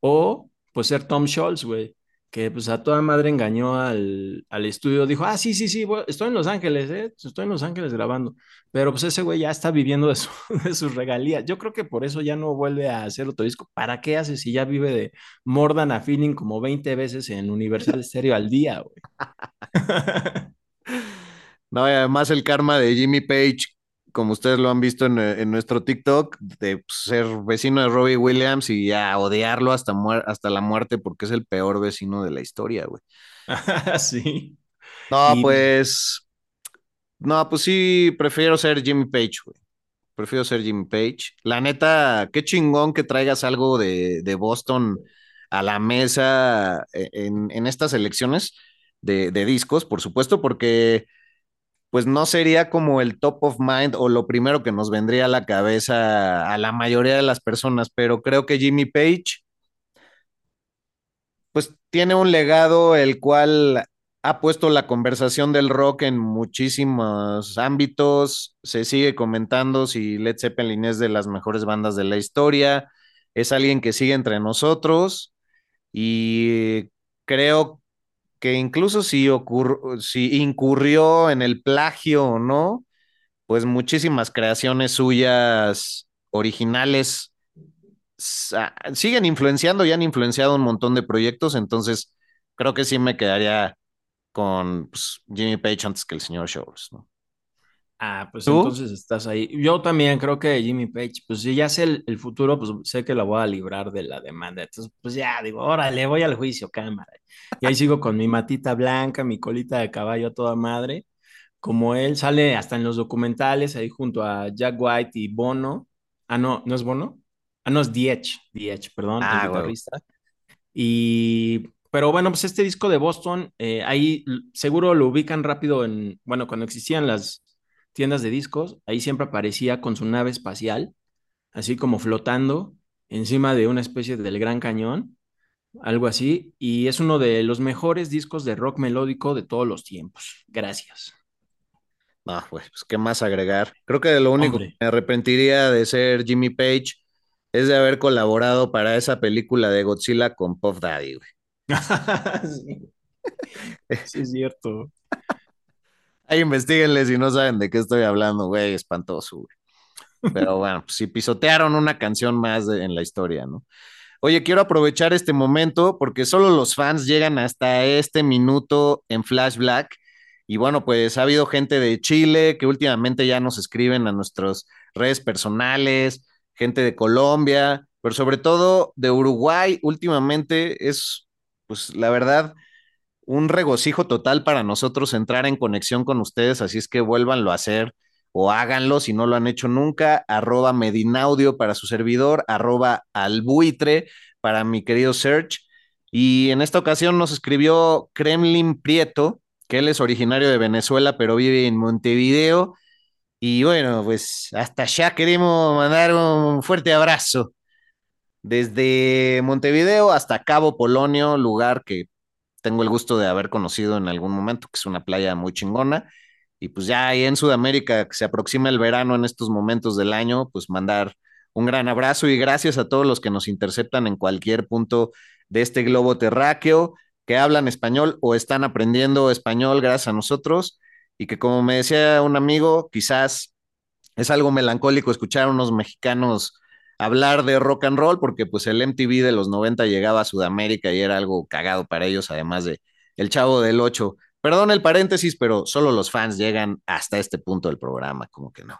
o pues ser Tom Scholz, güey, que pues a toda madre engañó al, al estudio, dijo, ah, sí, sí, sí, estoy en Los Ángeles, eh, estoy en Los Ángeles grabando, pero pues ese güey ya está viviendo de, su- de sus regalías, yo creo que por eso ya no vuelve a hacer otro disco, ¿para qué hace si ya vive de More Than a Feeling como 20 veces en Universal Stereo al día, güey? No, y además el karma de Jimmy Page como ustedes lo han visto en, en nuestro TikTok, de pues, ser vecino de Robbie Williams y a odiarlo hasta, hasta la muerte porque es el peor vecino de la historia, güey. sí. No, pues. No, pues sí, prefiero ser Jimmy Page, güey. Prefiero ser Jimmy Page. La neta, qué chingón que traigas algo de, de Boston a la mesa e, en, en estas elecciones de, de, discos, por supuesto, porque pues no sería como el top of mind o lo primero que nos vendría a la cabeza a la mayoría de las personas, pero creo que Jimmy Page pues tiene un legado el cual ha puesto la conversación del rock en muchísimos ámbitos. Se sigue comentando si Led Zeppelin es de las mejores bandas de la historia. Es alguien que sigue entre nosotros y creo que incluso si, si incurrió en el plagio o no, pues muchísimas creaciones suyas originales siguen influenciando y han influenciado un montón de proyectos, entonces creo que sí me quedaría con pues, Jimmy Page antes que el señor Shores, ¿no? Ah, pues entonces estás ahí. Yo también creo que Jimmy Page, pues si ya sé el, el, futuro, pues sé que la voy a librar de la demanda. Entonces, pues ya digo, órale, voy al juicio, cámara. Y ahí sigo con mi matita blanca, mi colita de caballo a toda madre. Como él sale hasta en los documentales, ahí junto a Jack White y Bono. Ah, no, ¿no es Bono? Ah, no, es Diech, Diech, perdón, ah, el guitarrista. Y pero bueno, pues este disco de Boston, eh, ahí seguro lo ubican rápido en, bueno, cuando existían las tiendas de discos, ahí siempre aparecía con su nave espacial, así como flotando encima de una especie del Gran Cañón, algo así, y es uno de los mejores discos de rock melódico de todos los tiempos. Gracias. Ah, pues, pues qué más agregar. Creo que lo único Hombre. que me arrepentiría de ser Jimmy Page es de haber colaborado para esa película de Godzilla con Puff Daddy, güey. sí. sí, es cierto. Ahí investiguenle si no saben de qué estoy hablando, güey, espantoso, güey. Pero bueno, pues si pisotearon una canción más de, en la historia, ¿no? Oye, quiero aprovechar este momento porque solo los fans llegan hasta este minuto en Flash Black. Y bueno, pues ha habido gente de Chile que últimamente ya nos escriben a nuestras redes personales, gente de Colombia, pero sobre todo de Uruguay últimamente es pues la verdad, un regocijo total para nosotros entrar en conexión con ustedes, así es que vuélvanlo a hacer o háganlo si no lo han hecho nunca, arroba Medinaudio para su servidor, arroba albuitre para mi querido Serge. Y en esta ocasión nos escribió Kremlin Prieto, que él es originario de Venezuela, pero vive en Montevideo. Y bueno, pues hasta allá queremos mandar un fuerte abrazo desde Montevideo hasta Cabo Polonio, lugar que tengo el gusto de haber conocido en algún momento, que es una playa muy chingona. Y pues ya ahí en Sudamérica, que se aproxima el verano en estos momentos del año, pues mandar un gran abrazo y gracias a todos los que nos interceptan en cualquier punto de este globo terráqueo, que hablan español o están aprendiendo español gracias a nosotros. Y que como me decía un amigo, quizás es algo melancólico escuchar a unos mexicanos hablar de rock and roll, porque pues el MTV de los 90 llegaba a Sudamérica y era algo cagado para ellos, además de El Chavo del 8. Perdón el paréntesis, pero solo los fans llegan hasta este punto del programa, como que no.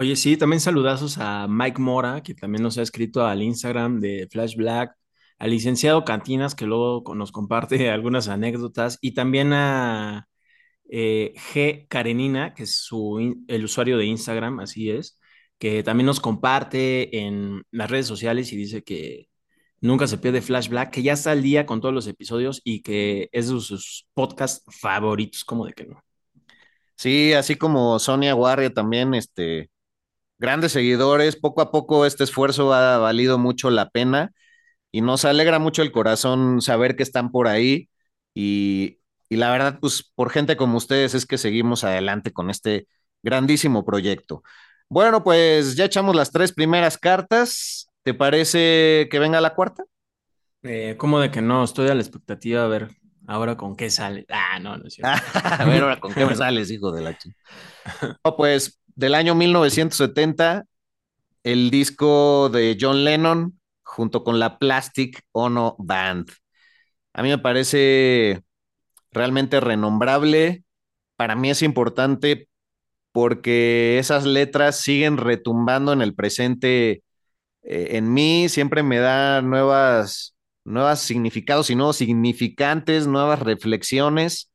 Oye, sí, también saludazos a Mike Mora, que también nos ha escrito al Instagram de Flash Black, al licenciado Cantinas, que luego nos comparte algunas anécdotas, y también a eh, G. Karenina, que es su, el usuario de Instagram, así es, que también nos comparte en las redes sociales y dice que nunca se pierde Flash Black, que ya está al día con todos los episodios y que es de sus podcasts favoritos, como de que no. Sí, así como Sonia Warria también, este, grandes seguidores, poco a poco este esfuerzo ha valido mucho la pena y nos alegra mucho el corazón saber que están por ahí y, y la verdad, pues por gente como ustedes es que seguimos adelante con este grandísimo proyecto. Bueno, pues ya echamos las tres primeras cartas. ¿Te parece que venga la cuarta? Eh, ¿Cómo de que no? Estoy a la expectativa a ver ahora con qué sale. Ah, no, no es cierto. a ver ahora con qué me sales, hijo de la chica. No, pues del año 1970, el disco de John Lennon junto con la Plastic Ono Band. A mí me parece realmente renombrable. Para mí es importante porque esas letras siguen retumbando en el presente eh, en mí, siempre me da nuevas, nuevas significados y nuevos significantes, nuevas reflexiones.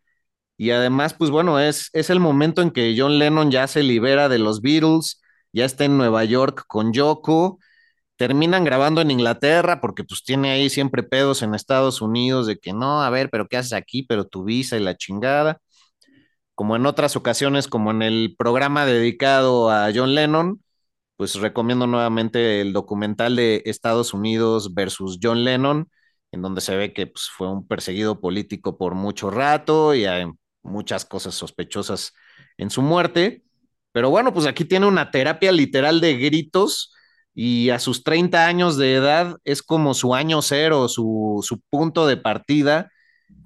Y además, pues bueno, es, es el momento en que John Lennon ya se libera de los Beatles, ya está en Nueva York con Yoko, terminan grabando en Inglaterra porque pues tiene ahí siempre pedos en Estados Unidos de que no, a ver, pero ¿qué haces aquí? Pero tu visa y la chingada. Como en otras ocasiones, como en el programa dedicado a John Lennon, pues recomiendo nuevamente el documental de Estados Unidos versus John Lennon, en donde se ve que pues, fue un perseguido político por mucho rato y hay muchas cosas sospechosas en su muerte. Pero bueno, pues aquí tiene una terapia literal de gritos y a sus 30 años de edad es como su año cero, su, su punto de partida.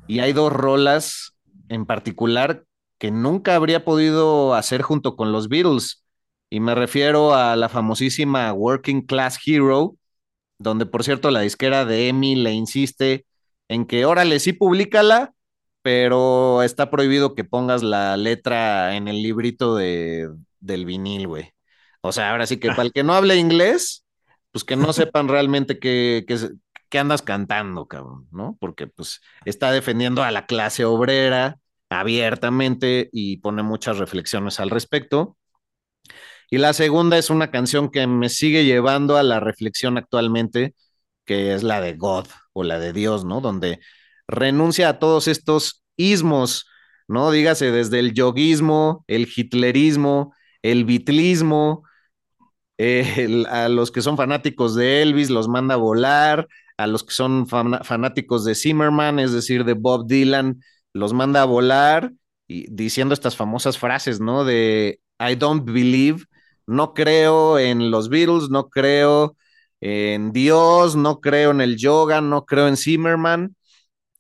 Y hay dos rolas en particular que nunca habría podido hacer junto con los Beatles. Y me refiero a la famosísima Working Class Hero, donde por cierto la disquera de Emi le insiste en que órale, sí, públicala, pero está prohibido que pongas la letra en el librito de, del vinil, güey. O sea, ahora sí que para el que no hable inglés, pues que no sepan realmente qué, qué, qué andas cantando, cabrón, ¿no? Porque pues está defendiendo a la clase obrera abiertamente y pone muchas reflexiones al respecto. Y la segunda es una canción que me sigue llevando a la reflexión actualmente, que es la de God o la de Dios, ¿no? Donde renuncia a todos estos ismos, ¿no? Dígase desde el yoguismo, el hitlerismo, el bitlismo, eh, a los que son fanáticos de Elvis los manda a volar, a los que son fan, fanáticos de Zimmerman, es decir, de Bob Dylan, los manda a volar y diciendo estas famosas frases, ¿no? De I don't believe, no creo en los Beatles, no creo en Dios, no creo en el yoga, no creo en Zimmerman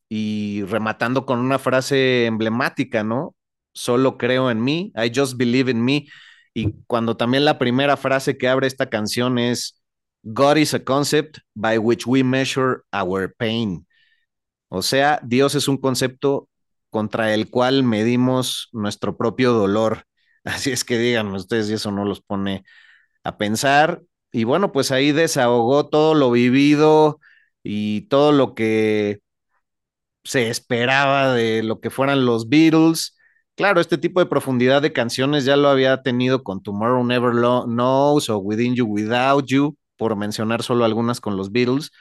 y rematando con una frase emblemática, ¿no? Solo creo en mí, I just believe in me. Y cuando también la primera frase que abre esta canción es, God is a concept by which we measure our pain. O sea, Dios es un concepto contra el cual medimos nuestro propio dolor. Así es que díganme ustedes si eso no los pone a pensar. Y bueno, pues ahí desahogó todo lo vivido y todo lo que se esperaba de lo que fueran los Beatles. Claro, este tipo de profundidad de canciones ya lo había tenido con Tomorrow Never Knows o Within You Without You, por mencionar solo algunas con los Beatles.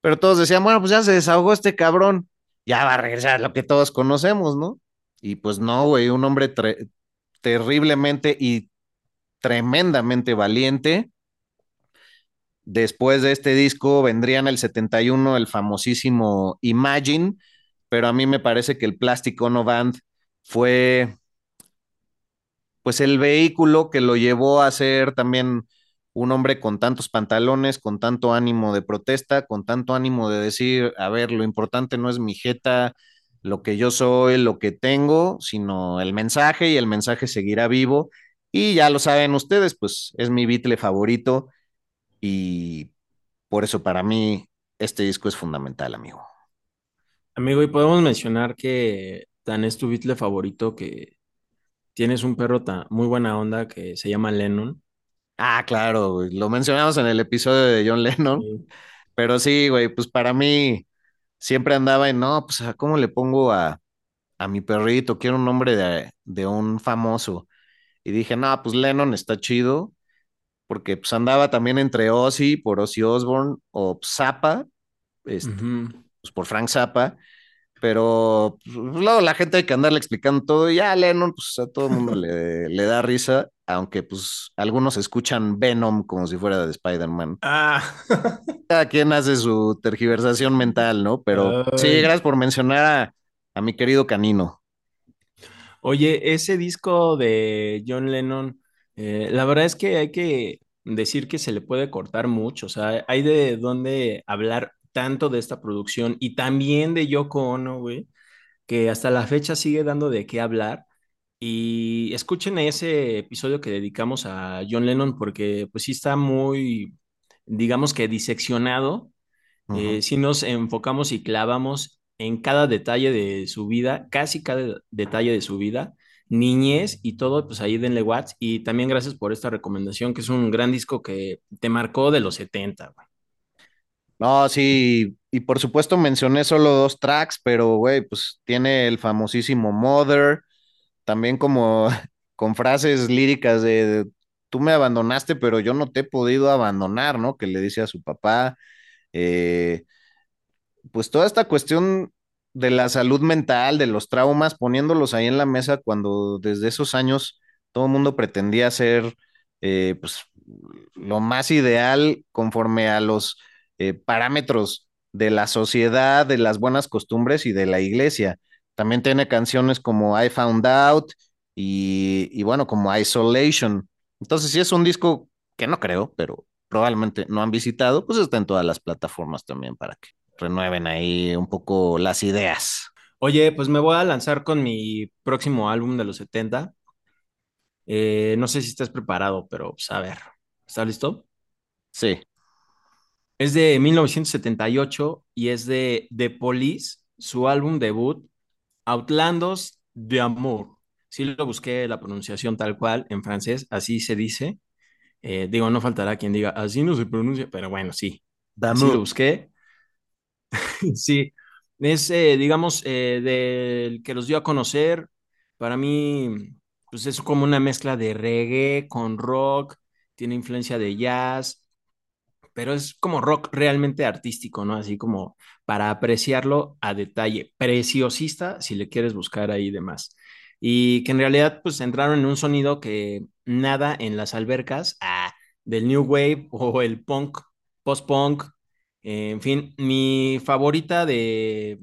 Pero todos decían, bueno, pues ya se desahogó este cabrón, ya va a regresar lo que todos conocemos, ¿no? Y pues no, güey, un hombre terriblemente y tremendamente valiente. Después de este disco vendría en el 71 el famosísimo Imagine, pero a mí me parece que el Plastic Ono Band fue pues el vehículo que lo llevó a ser también un hombre con tantos pantalones, con tanto ánimo de protesta, con tanto ánimo de decir, a ver, lo importante no es mi jeta, lo que yo soy, lo que tengo, sino el mensaje y el mensaje seguirá vivo. Y ya lo saben ustedes, pues es mi Beatle favorito y por eso para mí este disco es fundamental, amigo. Amigo, y podemos mencionar que tan es tu Beatle favorito que tienes un perro tan, muy buena onda que se llama Lennon. Ah, claro, güey. Lo mencionamos en el episodio de John Lennon. Sí. Pero sí, güey, pues para mí siempre andaba en, no, pues, ¿cómo le pongo a, a mi perrito? Quiero un nombre de, de, un famoso. Y dije, no, pues Lennon está chido, porque pues andaba también entre Ozzy, por Ozzy Osbourne, o Zappa, este, uh -huh. pues por Frank Zappa. Pero pues, luego la gente hay que andarle explicando todo y ya Lennon, pues a todo el mundo le, le, da risa, aunque pues algunos escuchan Venom como si fuera de Spider-Man. Ah. Cada quien hace su tergiversación mental, ¿no? Pero Ay. sí, gracias por mencionar a, a, mi querido canino. Oye, ese disco de John Lennon, eh, la verdad es que hay que decir que se le puede cortar mucho, o sea, hay de dónde hablar tanto de esta producción y también de Yoko Ono, güey, que hasta la fecha sigue dando de qué hablar. Y escuchen ese episodio que dedicamos a John Lennon porque pues sí está muy, digamos que diseccionado. Uh -huh. eh, si nos enfocamos y clavamos en cada detalle de su vida, casi cada detalle de su vida, niñez y todo, pues ahí denle watts. Y también gracias por esta recomendación, que es un gran disco que te marcó de los 70, güey. No, sí, y por supuesto mencioné solo dos tracks, pero güey, pues tiene el famosísimo Mother, también como con frases líricas de, tú me abandonaste, pero yo no te he podido abandonar, ¿no? Que le dice a su papá. Eh, pues toda esta cuestión de la salud mental, de los traumas, poniéndolos ahí en la mesa cuando desde esos años todo el mundo pretendía ser eh, pues, lo más ideal conforme a los eh, parámetros de la sociedad, de las buenas costumbres y de la iglesia. También tiene canciones como I Found Out y, y bueno, como Isolation. Entonces, sí es un disco que no creo, pero probablemente no han visitado, pues está en todas las plataformas también para que renueven ahí un poco las ideas. Oye, pues me voy a lanzar con mi próximo álbum de los 70. Eh, no sé si estás preparado, pero pues a ver, ¿estás listo? Sí. Es de 1978 y es de The Police, su álbum debut, Outlandos de Amor. Sí lo busqué la pronunciación tal cual en francés, así se dice. Eh, digo, no faltará quien diga, así no se pronuncia, pero bueno, sí. Así lo busqué. Sí, es, eh, digamos, eh, del que los dio a conocer. Para mí, pues es como una mezcla de reggae con rock, tiene influencia de jazz, pero es como rock realmente artístico, ¿no? Así como para apreciarlo a detalle, preciosista, si le quieres buscar ahí demás. Y que en realidad, pues entraron en un sonido que nada en las albercas ah, del New Wave o el punk, post-punk eh, en fin, mi favorita de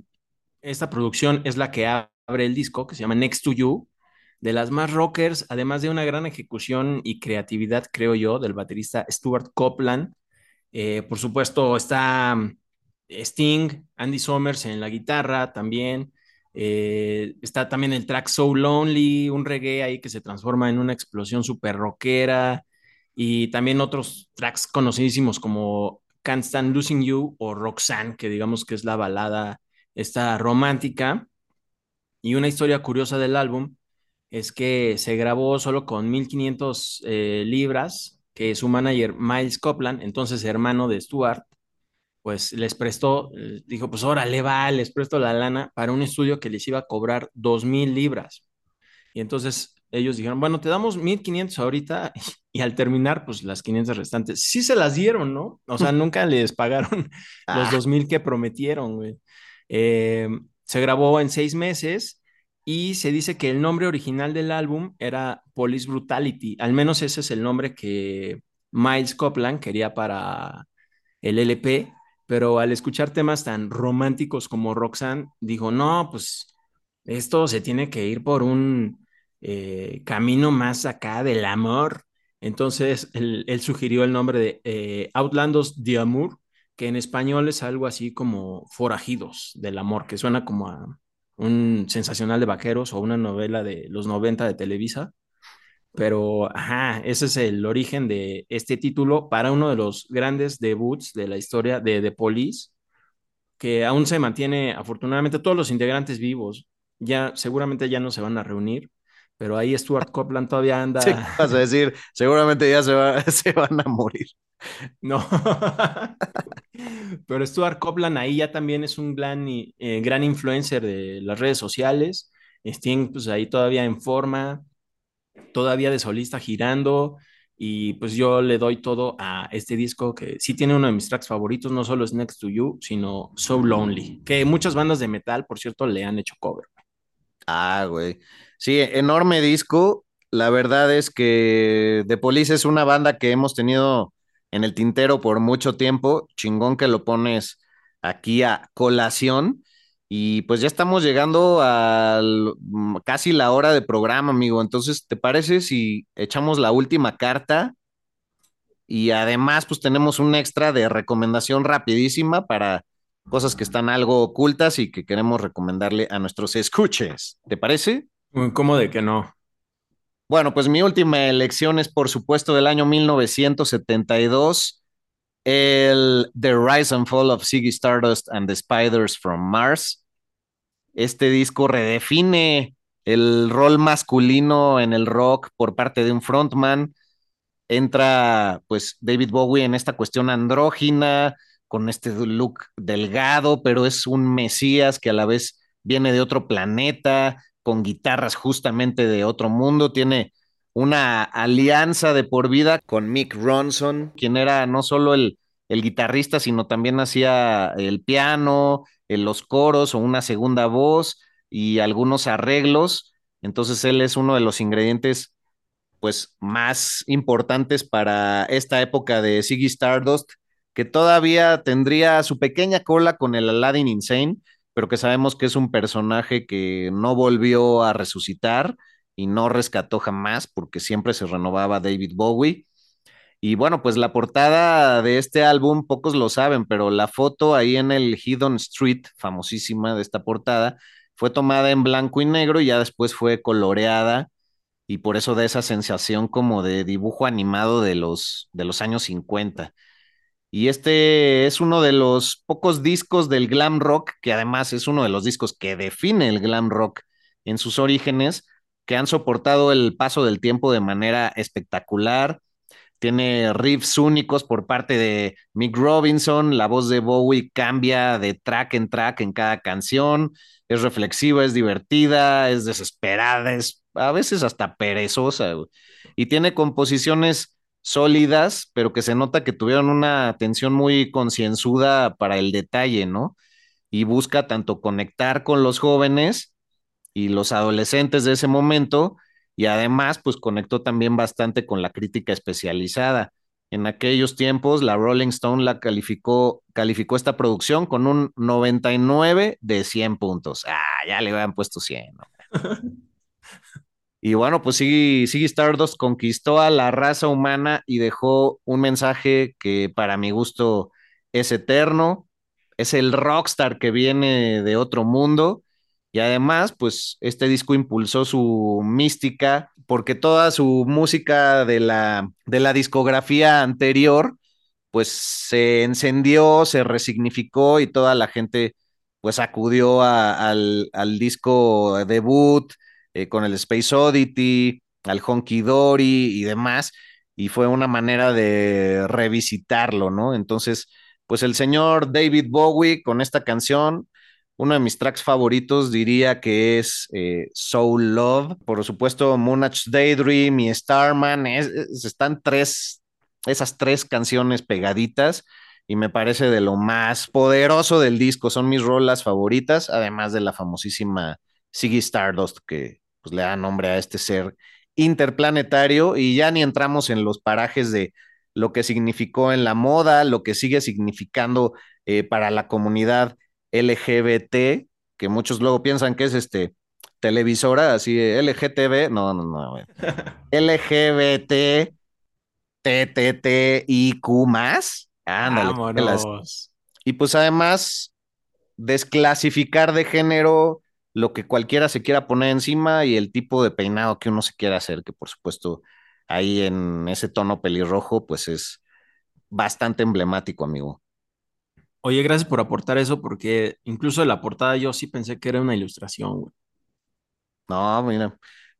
esta producción es la que abre el disco, que se llama Next to You, de las más rockers, además de una gran ejecución y creatividad, creo yo, del baterista Stuart Copeland. Eh, por supuesto, está mm, Sting, Andy Summers en la guitarra también. Eh, está también el track So Lonely, un reggae ahí que se transforma en una explosión súper rockera. Y también otros tracks conocidísimos como Can't Stand Losing You o Roxanne, que digamos que es la balada esta romántica. Y una historia curiosa del álbum es que se grabó solo con 1500 eh, libras, que su manager Miles Copland, entonces hermano de Stuart, pues les prestó, eh, dijo, pues órale va, les presto la lana para un estudio que les iba a cobrar 2000 libras. Y entonces ellos dijeron, bueno, te damos 1500 ahorita y, al terminar, pues las 500 restantes, sí se las dieron, ¿no? O sea, nunca les pagaron los 2000 ah. que prometieron, güey. Eh, se grabó en seis meses y se dice que el nombre original del álbum era Police Brutality, al menos ese es el nombre que Miles Copland quería para el LP, pero al escuchar temas tan románticos como Roxanne, dijo, no, pues esto se tiene que ir por un eh, camino más acá del amor. Entonces, él, sugirió el nombre de eh, Outlandos de Amor, que en español es algo así como Forajidos del Amor, que suena como a un sensacional de vaqueros o una novela de los 90 de Televisa. Pero, ajá, ese es el origen de este título para uno de los grandes debuts de la historia de The Police, que aún se mantiene, afortunadamente, todos los integrantes vivos. Ya seguramente ya no se van a reunir, pero ahí Stuart Copeland todavía anda. Sí, vas a decir, seguramente ya se, se van a morir. No. pero Stuart Copeland ahí ya también es un gran, eh, gran influencer de las redes sociales. Sting, pues ahí todavía en forma, todavía de solista girando. Y pues yo le doy todo a este disco que sí tiene uno de mis tracks favoritos, no solo es Next to You, sino So Lonely, que muchas bandas de metal, por cierto, le han hecho cover. Ah, güey. Sí, enorme disco. La verdad es que The Police es una banda que hemos tenido en el tintero por mucho tiempo. Chingón que lo pones aquí a colación. Y pues ya estamos llegando a mm, casi la hora de programa, amigo. Entonces, ¿te parece si echamos la última carta? Y además, pues tenemos un extra de recomendación rapidísima para cosas que están algo ocultas y que queremos recomendarle a nuestros escuches. ¿Te parece? ¿Cómo de que no? Bueno, pues mi última elección es por supuesto del año 1972, el The Rise and Fall of Ziggy Stardust and the Spiders from Mars. Este disco redefine el rol masculino en el rock por parte de un frontman. Entra pues David Bowie en esta cuestión andrógina, con este look delgado, pero es un mesías que a la vez viene de otro planeta, con guitarras justamente de otro mundo, tiene una alianza de por vida con Mick Ronson, quien era no solo el, el guitarrista, sino también hacía el piano, los coros o una segunda voz y algunos arreglos. Entonces él es uno de los ingredientes pues más importantes para esta época de Ziggy Stardust, que todavía tendría su pequeña cola con el Aladdin Insane, pero que sabemos que es un personaje que no volvió a resucitar y no rescató jamás porque siempre se renovaba David Bowie. Y bueno, pues la portada de este álbum, pocos lo saben, pero la foto ahí en el Hidden Street, famosísima de esta portada, fue tomada en blanco y negro y ya después fue coloreada y por eso da esa sensación como de dibujo animado de los, de los años 50. Y este es uno de los pocos discos del glam rock, que además es uno de los discos que define el glam rock en sus orígenes, que han soportado el paso del tiempo de manera espectacular. Tiene riffs únicos por parte de Mick Robinson, la voz de Bowie cambia de track en track en cada canción, es reflexiva, es divertida, es desesperada, es a veces hasta perezosa, y tiene composiciones sólidas, pero que se nota que tuvieron una atención muy concienzuda para el detalle, ¿no? Y busca tanto conectar con los jóvenes y los adolescentes de ese momento, y además pues conectó también bastante con la crítica especializada. En aquellos tiempos la Rolling Stone la calificó, calificó esta producción con un 99 de 100 puntos. Ah, ya le habían puesto 100. y bueno, pues sí, sí, Stardust conquistó a la raza humana y dejó un mensaje que para mi gusto es eterno. Es el rockstar que viene de otro mundo y además, pues este disco impulsó su mística porque toda su música de la, de la discografía anterior, pues se encendió, se resignificó y toda la gente pues acudió al, disco debut eh, con el Space Oddity, al Honky Dory y demás, y fue una manera de revisitarlo, ¿no? Entonces, pues el señor David Bowie con esta canción uno de mis tracks favoritos diría que es eh, Soul Love. Por supuesto, Moonage Daydream y Starman. están tres, esas tres canciones pegaditas y me parece de lo más poderoso del disco. Son mis rolas favoritas, además de la famosísima Ziggy Stardust que pues, le da nombre a este ser interplanetario y ya ni entramos en los parajes de lo que significó en la moda, lo que sigue significando eh, para la comunidad LGBT, que muchos luego piensan que es este televisora, así LGTB, no, no, no, LGBT, TTTIQ más. Ándale. Y pues además, desclasificar de género lo que cualquiera se quiera poner encima y el tipo de peinado que uno se quiera hacer, que por supuesto ahí en ese tono pelirrojo, pues es bastante emblemático, amigo. Oye, gracias por aportar eso, porque incluso de la portada yo sí pensé que era una ilustración, güey. No, mira,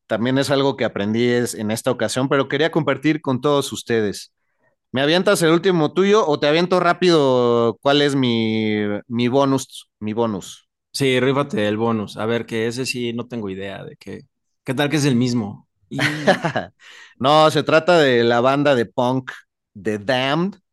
también es algo que aprendí en esta ocasión, pero quería compartir con todos ustedes. ¿Me avientas el último tuyo o te aviento rápido cuál es mi, mi bonus? Mi bonus. Sí, rífate el bonus. A ver, que ese sí no tengo idea de qué. ¿Qué tal que es el mismo? no, se trata de la banda de punk The Damned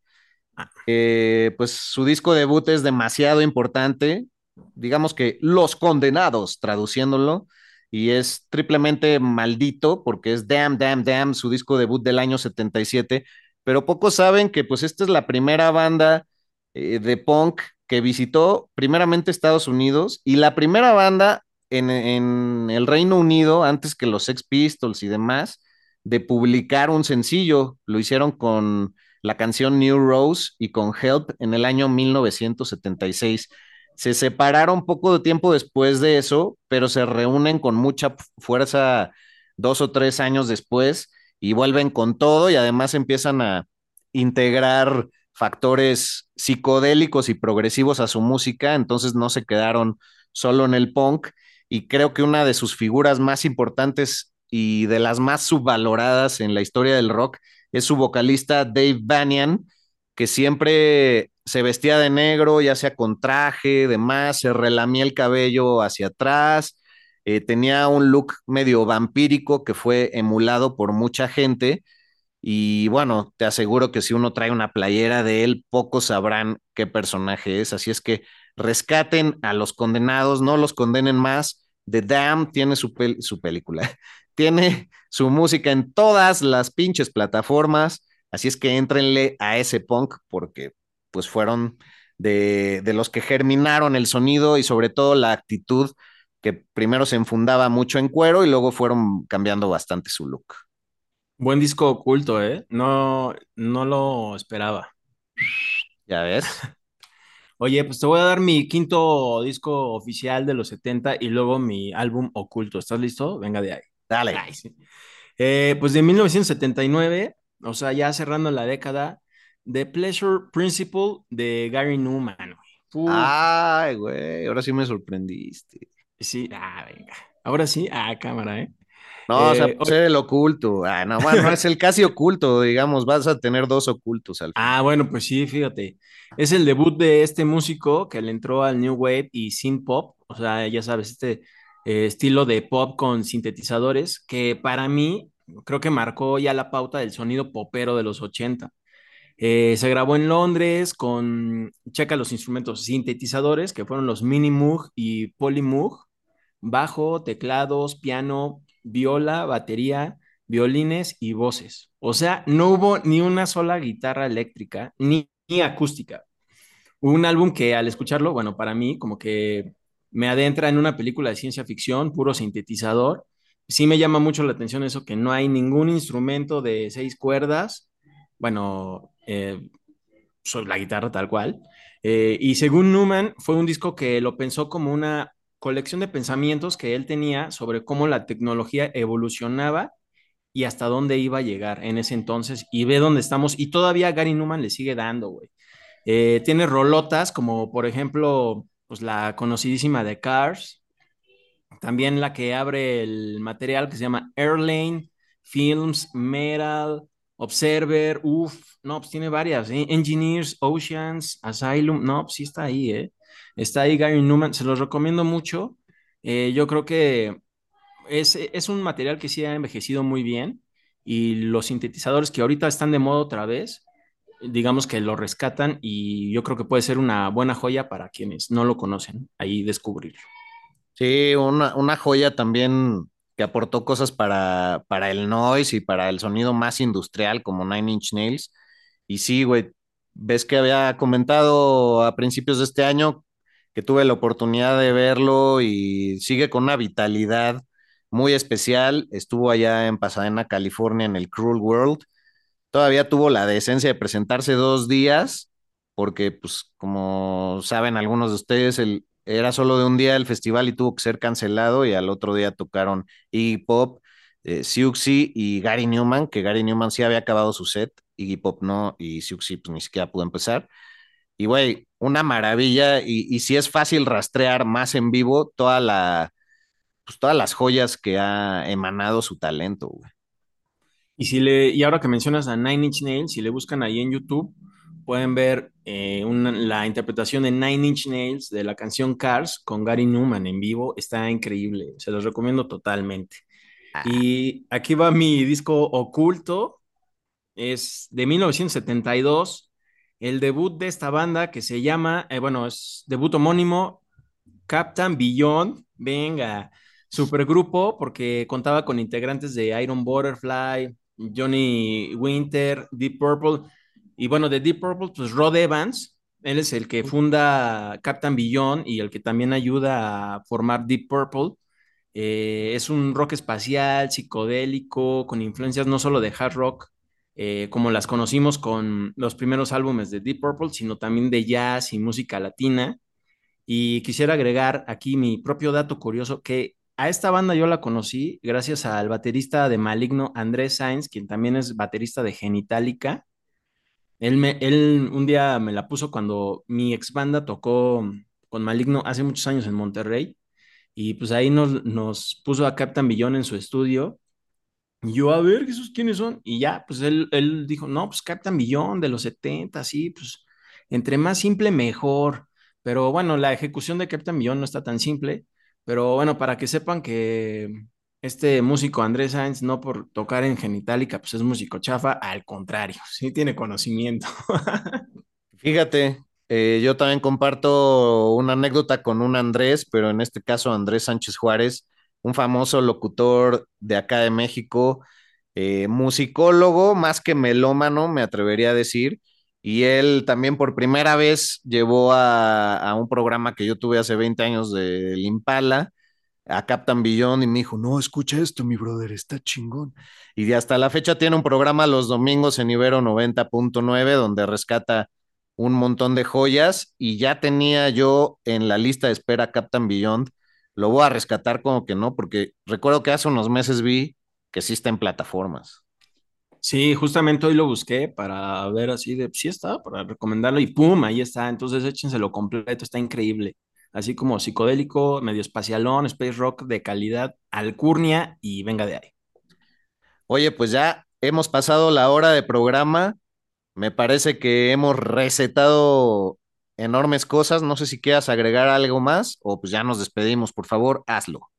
eh, pues su disco debut es demasiado importante, digamos que Los Condenados, traduciéndolo, y es triplemente maldito porque es Damn, Damn, Damn, su disco debut del año 77, pero pocos saben que pues esta es la primera banda eh, de punk que visitó primeramente Estados Unidos y la primera banda en, el Reino Unido, antes que los Sex Pistols y demás, de publicar un sencillo, lo hicieron con la canción New Rose y con Help en el año 1976. Se separaron poco de tiempo después de eso, pero se reúnen con mucha fuerza dos o tres años después y vuelven con todo y además empiezan a integrar factores psicodélicos y progresivos a su música, entonces no se quedaron solo en el punk y creo que una de sus figuras más importantes y de las más subvaloradas en la historia del rock es su vocalista Dave Banyan, que siempre se vestía de negro, ya sea con traje, demás, se relamía el cabello hacia atrás, eh, tenía un look medio vampírico que fue emulado por mucha gente. Y bueno, te aseguro que si uno trae una playera de él, pocos sabrán qué personaje es. Así es que rescaten a los condenados, no los condenen más. The Dam tiene su, película, tiene su música en todas las pinches plataformas. Así es que entrenle a ese punk porque pues fueron de, de los que germinaron el sonido y sobre todo la actitud que primero se enfundaba mucho en cuero y luego fueron cambiando bastante su look. Buen disco oculto, ¿eh? No, no lo esperaba. Ya ves. Oye, pues te voy a dar mi quinto disco oficial de los 70 y luego mi álbum oculto. ¿Estás listo? Venga de ahí. Dale. Ay, sí. eh, pues de 1979, o sea, ya cerrando la década, The Pleasure Principle de Gary Newman. Uf. Ay, güey, ahora sí me sorprendiste. Sí, ah, venga. Ahora sí, ah, cámara, ¿eh? No, eh, o sea, el oculto. Ah, no, bueno, es el casi oculto, digamos, vas a tener dos ocultos al final. Ah, bueno, pues sí, fíjate. Es el debut de este músico que le entró al New Wave y synth pop, o sea, ya sabes, este eh, estilo de pop con sintetizadores, que para mí creo que marcó ya la pauta del sonido popero de los 80. Eh, se grabó en Londres con, checa los instrumentos sintetizadores, que fueron los Mini Moog y Poly Moog, bajo, teclados, piano, viola, batería, violines y voces. O sea, no hubo ni una sola guitarra eléctrica, ni, ni acústica. Un álbum que al escucharlo, bueno, para mí como que me adentra en una película de ciencia ficción, puro sintetizador. Sí me llama mucho la atención eso, que no hay ningún instrumento de seis cuerdas, bueno, eh, la guitarra tal cual. Eh, y según Newman, fue un disco que lo pensó como una colección de pensamientos que él tenía sobre cómo la tecnología evolucionaba y hasta dónde iba a llegar en ese entonces y ve dónde estamos y todavía Gary Newman le sigue dando, güey. Eh, tiene rolotas como por ejemplo, pues la conocidísima de Cars, también la que abre el material que se llama Airlane, Films, Metal, Observer, uff, no, pues tiene varias, ¿eh? Engineers, Oceans, Asylum, no, pues sí está ahí, ¿eh? Está ahí Gary Newman, se los recomiendo mucho. Eh, yo creo que es, es, un material que sí ha envejecido muy bien y los sintetizadores que ahorita están de moda otra vez, digamos que lo rescatan y yo creo que puede ser una buena joya para quienes no lo conocen, ahí descubrirlo. Sí, una, una joya también que aportó cosas para, para el noise y para el sonido más industrial como Nine Inch Nails. Y sí, güey, ves que había comentado a principios de este año que tuve la oportunidad de verlo y sigue con una vitalidad muy especial. Estuvo allá en Pasadena, California, en el Cruel World. Todavía tuvo la decencia de presentarse dos días, porque, pues, como saben algunos de ustedes, el, era solo de un día el festival y tuvo que ser cancelado y al otro día tocaron Iggy Pop, eh, Siuxi y Gary Newman, que Gary Newman sí había acabado su set, Iggy Pop no, y Siuxi pues ni siquiera pudo empezar. Y güey, una maravilla. Y, y si es fácil rastrear más en vivo toda la, pues, todas las joyas que ha emanado su talento, güey. Y si le, y ahora que mencionas a Nine Inch Nails, si le buscan ahí en YouTube, pueden ver eh, una, la interpretación de Nine Inch Nails de la canción Cars con Gary Newman en vivo. Está increíble, se los recomiendo totalmente. Ah. Y aquí va mi disco oculto, es de 1972 el debut de esta banda que se llama, eh, bueno, es debut homónimo, Captain Beyond, venga, supergrupo porque contaba con integrantes de Iron Butterfly, Johnny Winter, Deep Purple, y bueno, de Deep Purple, pues Rod Evans, él es el que funda Captain Beyond y el que también ayuda a formar Deep Purple. Eh, es un rock espacial, psicodélico, con influencias no solo de hard rock, eh, como las conocimos con los primeros álbumes de Deep Purple, sino también de jazz y música latina. Y quisiera agregar aquí mi propio dato curioso, que a esta banda yo la conocí gracias al baterista de Maligno, Andrés Sainz, quien también es baterista de Genitalica. Él, me, él un día me la puso cuando mi ex banda tocó con Maligno hace muchos años en Monterrey. y pues ahí nos, nos puso a Captain Billón en su estudio. Yo, a ver, ¿esos quiénes son? Y ya, pues él, él dijo, no, pues Captain Billón de los 70, sí, pues entre más simple, mejor. Pero bueno, la ejecución de Captain Billón no está tan simple. Pero bueno, para que sepan que este músico Andrés Sainz, no por tocar en Genitalica, pues es músico chafa, al contrario, sí tiene conocimiento. Fíjate, eh, yo también comparto una anécdota con un Andrés, pero en este caso Andrés Sánchez Juárez, un famoso locutor de acá de México, eh, musicólogo, más que melómano, me atrevería a decir, y él también por primera vez llevó a, a un programa que yo tuve hace 20 años de Impala a Captain Billón y me dijo, no, escucha esto, mi brother, está chingón. Y hasta la fecha tiene un programa los domingos en Ibero 90.9 donde rescata un montón de joyas y ya tenía yo en la lista de espera Captain Beyond. Lo voy a rescatar como que no, porque recuerdo que hace unos meses vi que sí está en plataformas. Sí, justamente hoy lo busqué para ver así de, sí está, para recomendarlo y ¡pum! Ahí está. Entonces échenselo completo, está increíble así como psicodélico, medio espacialón, space rock de calidad, alcurnia y venga de ahí. Oye, pues ya hemos pasado la hora de programa. Me parece que hemos recetado enormes cosas. No sé si quieras agregar algo más o pues ya nos despedimos. Por favor, hazlo.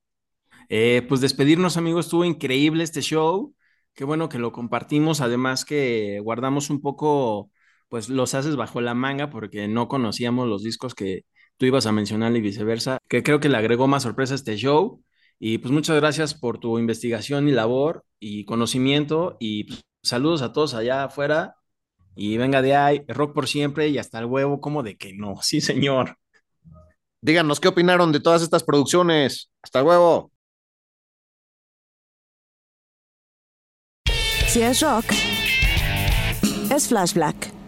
Eh, pues despedirnos, amigos. Estuvo increíble este show. Qué bueno que lo compartimos. Además que guardamos un poco, pues los haces bajo la manga porque no conocíamos los discos que, tú ibas a mencionar y viceversa, que creo que le agregó más sorpresa a este show. Y pues muchas gracias por tu investigación y labor y conocimiento y pues, saludos a todos allá afuera y venga de ahí, rock por siempre y hasta el huevo, como de que no, sí señor. Díganos qué opinaron de todas estas producciones. Hasta el huevo. Si es rock, es Flash Black.